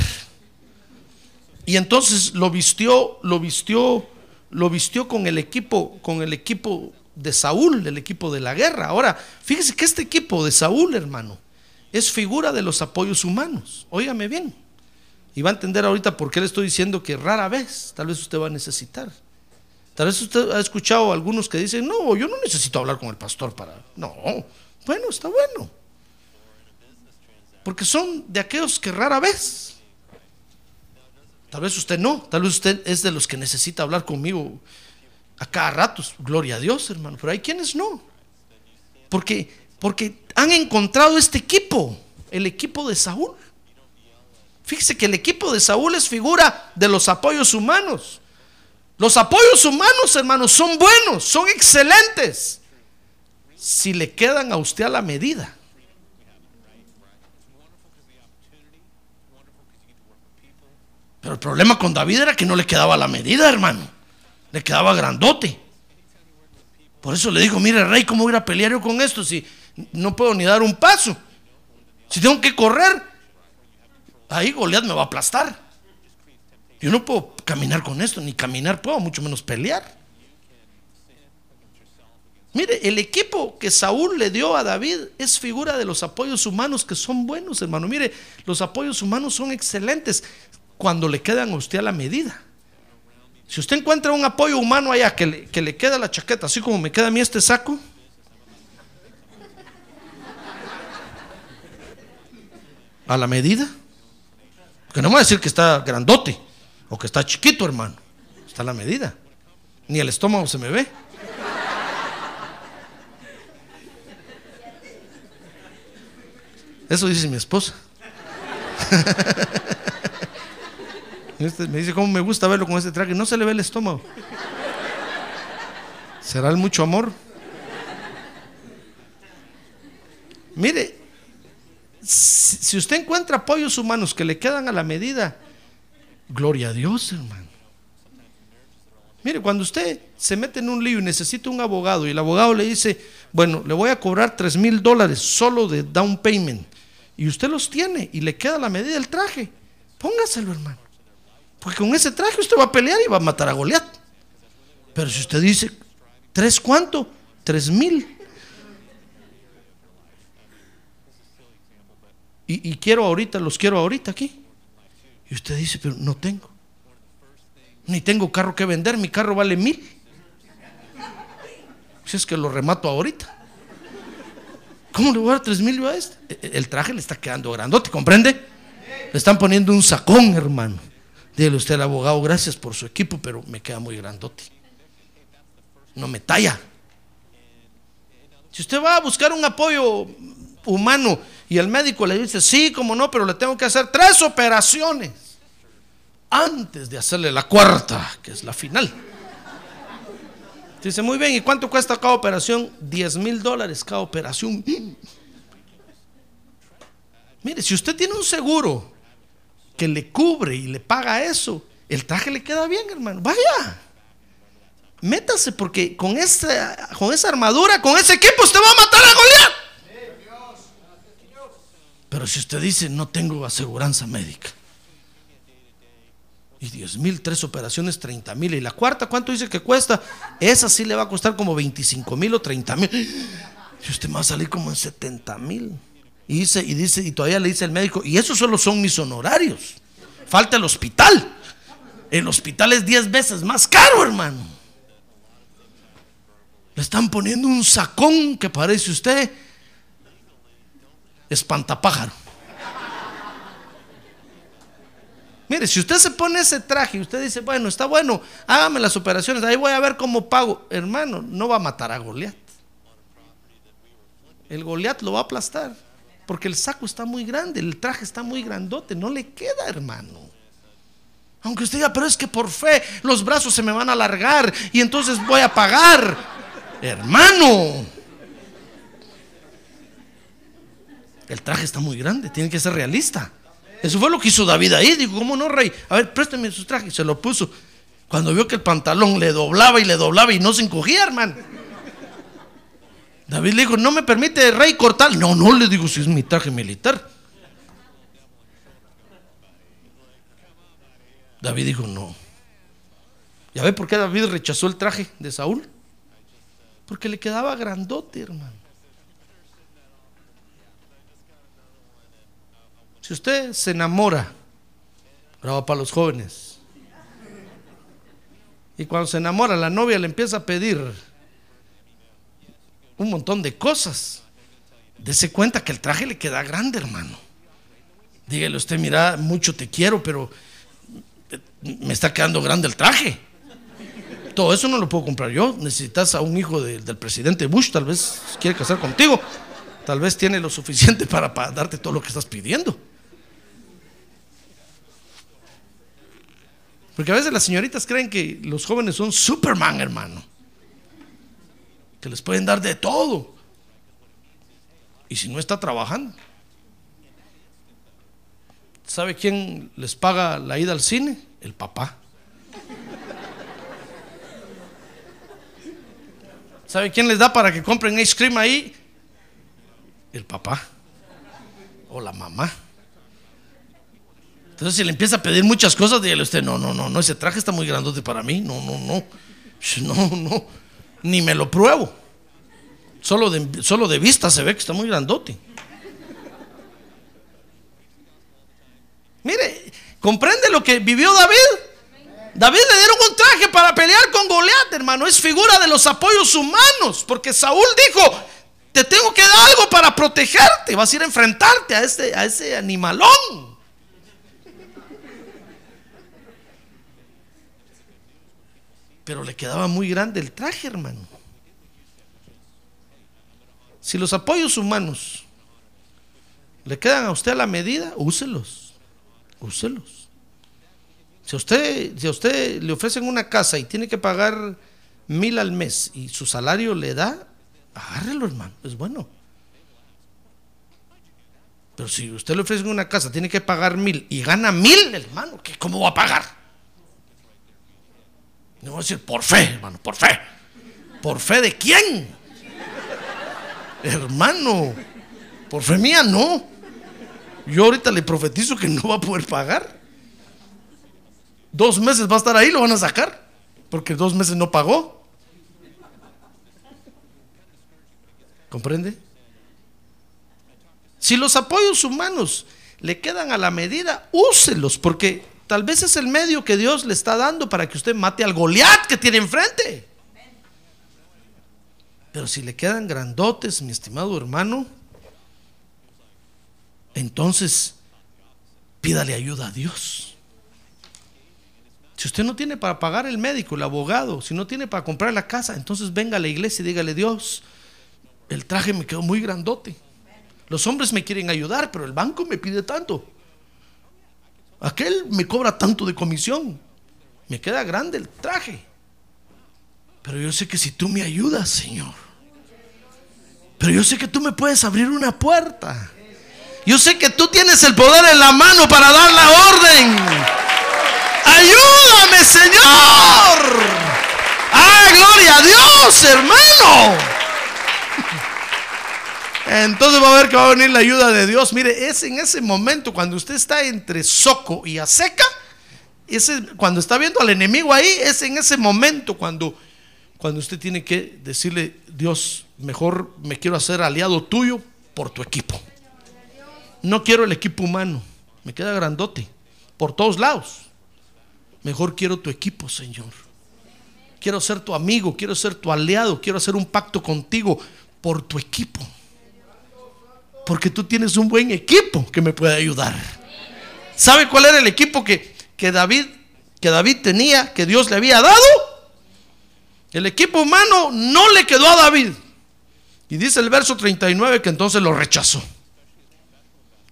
Y entonces lo vistió, lo vistió, lo vistió con el equipo, con el equipo de Saúl, el equipo de la guerra. Ahora, fíjese que este equipo de Saúl, hermano, es figura de los apoyos humanos. Óigame bien. Y va a entender ahorita por qué le estoy diciendo que rara vez, tal vez usted va a necesitar. Tal vez usted ha escuchado a algunos que dicen, no, yo no necesito hablar con el pastor para... No, bueno, está bueno. Porque son de aquellos que rara vez. Tal vez usted no, tal vez usted es de los que necesita hablar conmigo a cada rato. Gloria a Dios, hermano. Pero hay quienes no. Porque, porque han encontrado este equipo, el equipo de Saúl. Fíjese que el equipo de Saúl es figura de los apoyos humanos. Los apoyos humanos, hermanos, son buenos, son excelentes. Si le quedan a usted a la medida. Pero el problema con David era que no le quedaba la medida, hermano. Le quedaba grandote. Por eso le digo, mire, rey, ¿cómo voy a pelear yo con esto si no puedo ni dar un paso? Si tengo que correr, ahí Goliat me va a aplastar. Yo no puedo caminar con esto, ni caminar puedo, mucho menos pelear. Mire, el equipo que Saúl le dio a David es figura de los apoyos humanos que son buenos, hermano. Mire, los apoyos humanos son excelentes cuando le quedan a usted a la medida. Si usted encuentra un apoyo humano allá que le, que le queda la chaqueta, así como me queda a mí este saco, a la medida, porque no me va a decir que está grandote o que está chiquito, hermano, está a la medida, ni el estómago se me ve. Eso dice mi esposa. Este me dice cómo me gusta verlo con este traje. No se le ve el estómago. ¿Será el mucho amor? Mire, si, usted encuentra apoyos humanos que le quedan a la medida, gloria a Dios, hermano. Mire, cuando usted se mete en un lío y necesita un abogado y el abogado le dice, bueno, le voy a cobrar 3 mil dólares solo de down payment y usted los tiene y le queda la medida del traje, póngaselo, hermano. Porque con ese traje usted va a pelear y va a matar a Goliat. Pero si usted dice, ¿tres cuánto? Tres mil. Y, y quiero ahorita, los quiero ahorita aquí. Y usted dice, pero no tengo. Ni tengo carro que vender, mi carro vale mil. Si es que lo remato ahorita. ¿Cómo le voy a dar tres mil a este? E- El traje le está quedando grandote, ¿comprende? Le están poniendo un sacón, hermano. Dígale usted al abogado, gracias por su equipo, pero me queda muy grandote. No me talla. Si usted va a buscar un apoyo humano y el médico le dice, sí, como no, pero le tengo que hacer tres operaciones antes de hacerle la cuarta, que es la final. Dice, muy bien, ¿y cuánto cuesta cada operación? 10 mil dólares cada operación. Mire, si usted tiene un seguro que le cubre y le paga eso, el traje le queda bien, hermano. Vaya, métase porque con esa, con esa armadura, con ese equipo, usted va a matar a Goliat. Pero si usted dice, no tengo aseguranza médica. Y 10 mil, tres operaciones, 30 mil. Y la cuarta, ¿cuánto dice que cuesta? Esa sí le va a costar como 25 mil o 30 mil. Y usted me va a salir como en 70 mil. Y dice, y dice, y todavía le dice el médico, y esos solo son mis honorarios. Falta el hospital. El hospital es 10 veces más caro, hermano. Le están poniendo un sacón que parece usted espantapájaro. Mire, si usted se pone ese traje y usted dice, bueno, está bueno, hágame las operaciones, ahí voy a ver cómo pago. Hermano, no va a matar a Goliat. El Goliat lo va a aplastar. Porque el saco está muy grande, el traje está muy grandote, no le queda, hermano. Aunque usted diga, pero es que por fe los brazos se me van a alargar y entonces voy a pagar. Hermano, el traje está muy grande, tiene que ser realista. Eso fue lo que hizo David ahí. Digo, ¿cómo no, rey? A ver, préstame su traje. Se lo puso. Cuando vio que el pantalón le doblaba y le doblaba y no se encogía, hermano. David le dijo, no me permite, rey, cortar. No, no, le digo, si es mi traje militar. David dijo, no. ¿Ya ve por qué David rechazó el traje de Saúl? Porque le quedaba grandote, hermano. Si usted se enamora, bravo para los jóvenes, y cuando se enamora, la novia le empieza a pedir un montón de cosas, dese cuenta que el traje le queda grande, hermano. Dígale usted, mira, mucho te quiero, pero me está quedando grande el traje. Todo eso no lo puedo comprar yo. Necesitas a un hijo de- del presidente Bush, tal vez quiere casar contigo. Tal vez tiene lo suficiente para, para darte todo lo que estás pidiendo. Porque a veces las señoritas creen que los jóvenes son Superman, hermano. Que les pueden dar de todo. Y si no está trabajando. ¿Sabe quién les paga la ida al cine? El papá. ¿Sabe quién les da para que compren ice cream ahí? El papá. O la mamá. Entonces, si le empieza a pedir muchas cosas, dígale usted, no, no, no, no, ese traje está muy grandote para mí. No, no, no. No, no. Ni me lo pruebo. Solo de, solo de vista se ve que está muy grandote. Mire, ¿comprende lo que vivió David? David le dieron un traje para pelear con Goliat, hermano. Es figura de los apoyos humanos. Porque Saúl dijo: Te tengo que dar algo para protegerte. Vas a ir a enfrentarte a ese, a ese animalón. Pero le quedaba muy grande el traje, hermano. Si los apoyos humanos le quedan a usted a la medida, úselos. Úselos. Si a usted, si a usted le ofrecen una casa y tiene que pagar mil al mes y su salario le da, agárrelo, hermano, es bueno. Pero si usted le ofrecen una casa, tiene que pagar mil y gana mil, hermano, ¿qué, ¿cómo va a pagar? No voy a decir por fe, hermano, por fe. ¿Por fe de quién? Hermano, por fe mía no. Yo ahorita le profetizo que no va a poder pagar. Dos meses va a estar ahí, lo van a sacar. Porque dos meses no pagó. ¿Comprende? Si los apoyos humanos le quedan a la medida, úselos, porque tal vez es el medio que Dios le está dando para que usted mate al Goliat que tiene enfrente. Pero si le quedan grandotes, mi estimado hermano, entonces pídale ayuda a Dios. Si usted no tiene para pagar el médico, el abogado, si no tiene para comprar la casa, entonces venga a la iglesia y dígale, Dios, el traje me quedó muy grandote. Los hombres me quieren ayudar, pero el banco me pide tanto. Aquel me cobra tanto de comisión. Me queda grande el traje. Pero yo sé que si tú me ayudas, Señor. Pero yo sé que tú me puedes abrir una puerta. Yo sé que tú tienes el poder en la mano para dar la orden. Ayúdame, Señor. Ah, gloria a Dios, hermano. Entonces va a ver que va a venir la ayuda de Dios. Mire, es en ese momento cuando usted está entre soco y a seca, ese, cuando está viendo al enemigo ahí, es en ese momento cuando, cuando usted tiene que decirle, Dios, mejor me quiero hacer aliado tuyo por tu equipo. No quiero el equipo humano, me queda grandote, por todos lados. Mejor quiero tu equipo, Señor. Quiero ser tu amigo, quiero ser tu aliado, quiero hacer un pacto contigo por tu equipo. Porque tú tienes un buen equipo que me puede ayudar. ¿Sabe cuál era el equipo que, que, David, que David tenía, que Dios le había dado? El equipo humano no le quedó a David. Y dice el verso 39 que entonces lo rechazó.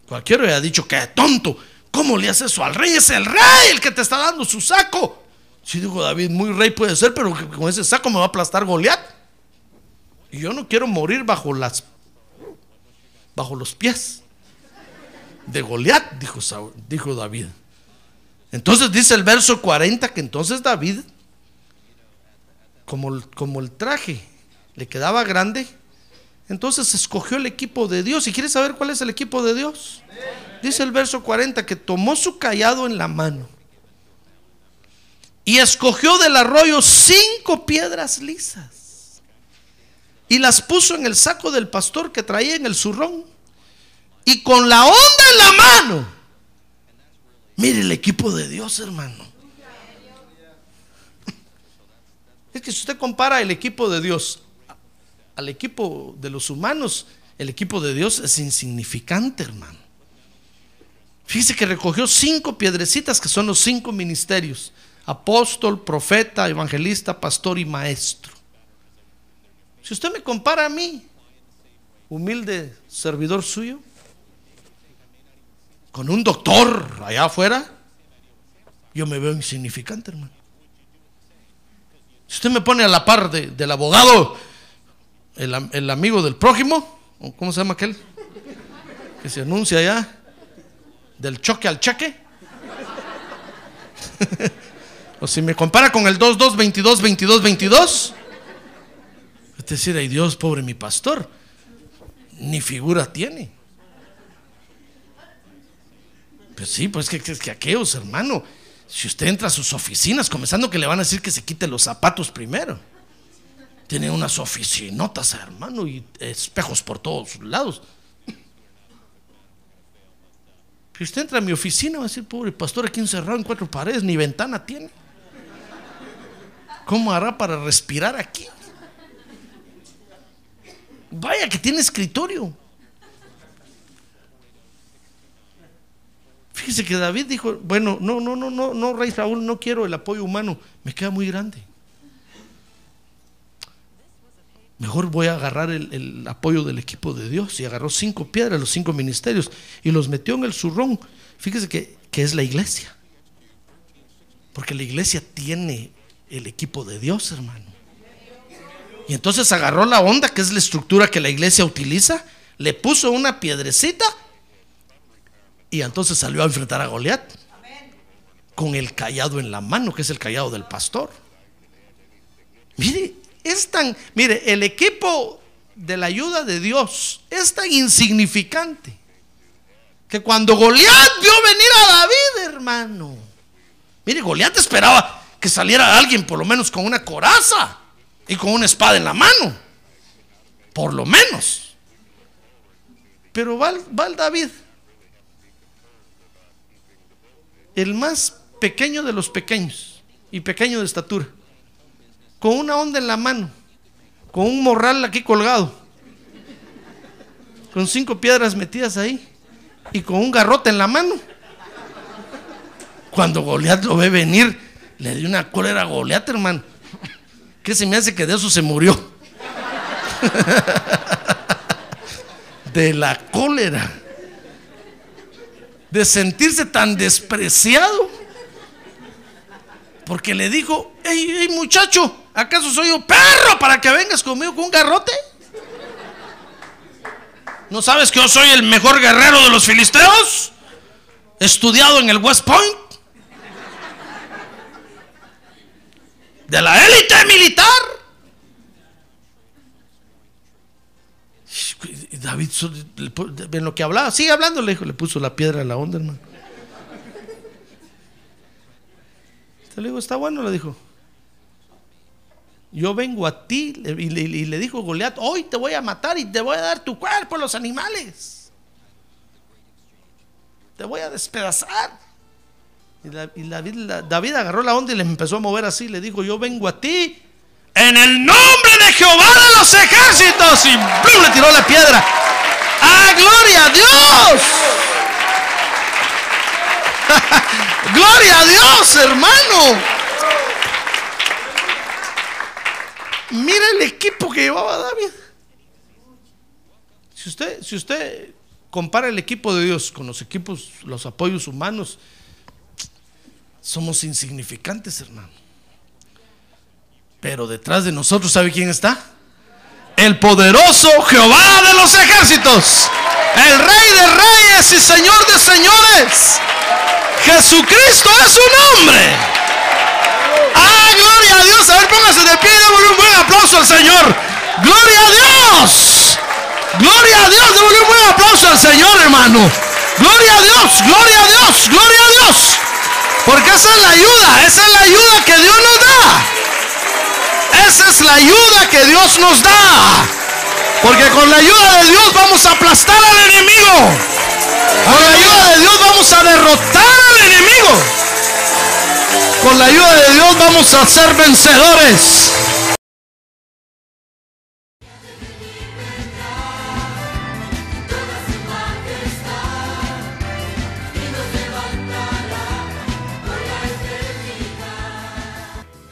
Cualquiera hubiera dicho que tonto. ¿Cómo le hace eso al rey? Es el rey el que te está dando su saco. Si digo David, muy rey puede ser, pero con ese saco me va a aplastar Goliat. Y yo no quiero morir bajo las bajo los pies de Goliat, dijo, dijo David. Entonces dice el verso 40 que entonces David, como, como el traje le quedaba grande, entonces escogió el equipo de Dios. ¿Y quiere saber cuál es el equipo de Dios? Dice el verso 40 que tomó su callado en la mano y escogió del arroyo cinco piedras lisas y las puso en el saco del pastor que traía en el zurrón y con la onda en la mano. Mire el equipo de Dios, hermano. Es que si usted compara el equipo de Dios al equipo de los humanos, el equipo de Dios es insignificante, hermano. Fíjese que recogió cinco piedrecitas que son los cinco ministerios: apóstol, profeta, evangelista, pastor y maestro. Si usted me compara a mí, humilde servidor suyo, con un doctor allá afuera, yo me veo insignificante, hermano. Si usted me pone a la par del abogado, el, el, amigo del prójimo, ¿cómo se llama aquel? Que se anuncia allá, del choque al cheque. o si me compara con el 22, 22, 22, 22. Es decir, ay Dios, pobre mi pastor, ni figura tiene. Pues sí, pues que, que, que aquellos, hermano, si usted entra a sus oficinas, comenzando que le van a decir que se quite los zapatos primero. Tiene unas oficinotas, hermano, y espejos por todos lados. Si usted entra a mi oficina, va a decir, pobre pastor, aquí encerrado en cuatro paredes, ni ventana tiene. ¿Cómo hará para respirar aquí? Vaya que tiene escritorio. Fíjese que David dijo, bueno, no, no, no, no, no, rey Saúl, no quiero el apoyo humano, me queda muy grande. Mejor voy a agarrar el, apoyo del equipo de Dios. Y agarró cinco piedras, los cinco ministerios, y los metió en el zurrón. Fíjese que, que es la iglesia. Porque la iglesia tiene el equipo de Dios, hermano. Y entonces agarró la onda, que es la estructura que la iglesia utiliza, le puso una piedrecita y entonces salió a enfrentar a Goliat con el callado en la mano, que es el callado del pastor. Mire, es tan, mire, el equipo de la ayuda de Dios es tan insignificante que cuando Goliat vio venir a David, hermano, mire, Goliat esperaba que saliera alguien por lo menos con una coraza y con una espada en la mano, por lo menos. Pero va, va el David el más pequeño de los pequeños y pequeño de estatura, con una onda en la mano, con un morral aquí colgado, con cinco piedras metidas ahí, y con un garrote en la mano. Cuando Goliat lo ve venir, le dio una cólera a Goliat, hermano. ¿Qué se me hace que de eso se murió? de la cólera. De sentirse tan despreciado. Porque le dijo, hey, hey muchacho, ¿acaso soy un perro para que vengas conmigo con un garrote? ¿No sabes que yo soy el mejor guerrero de los filisteos? Estudiado en el West Point. De la élite militar. David, en lo que hablaba, sigue hablando, le dijo, le puso la piedra en la onda, hermano. Le digo, está bueno, le dijo. Yo vengo a ti y le, dijo Goliat, hoy te voy a matar y te voy a dar tu cuerpo a los animales. Te voy a despedazar. Y, la- David agarró la onda y le empezó a mover así. Le dijo, yo vengo a ti en el nombre de Jehová de los ejércitos. Y ¡plum! le tiró la piedra. ¡Ah, gloria a Dios! ¡Gloria a Dios, hermano! Mira el equipo que llevaba David. Si usted, si usted compara el equipo de Dios con los equipos, los apoyos humanos, somos insignificantes, hermano. Pero detrás de nosotros, ¿sabe quién está? El poderoso Jehová de los ejércitos. El rey de reyes y señor de señores. Jesucristo es su nombre. ¡Ah, gloria a Dios! A ver, póngase de pie y démosle un buen aplauso al Señor. ¡Gloria a Dios! ¡Gloria a Dios! Démosle un buen aplauso al Señor, hermano. ¡Gloria a Dios! ¡Gloria a Dios! ¡Gloria a Dios! Porque esa es la ayuda, esa es la ayuda que Dios nos da. Esa es la ayuda que Dios nos da. Porque con la ayuda de Dios vamos a aplastar al enemigo. Con la ayuda de Dios vamos a derrotar al enemigo. Con la ayuda de Dios vamos a ser vencedores.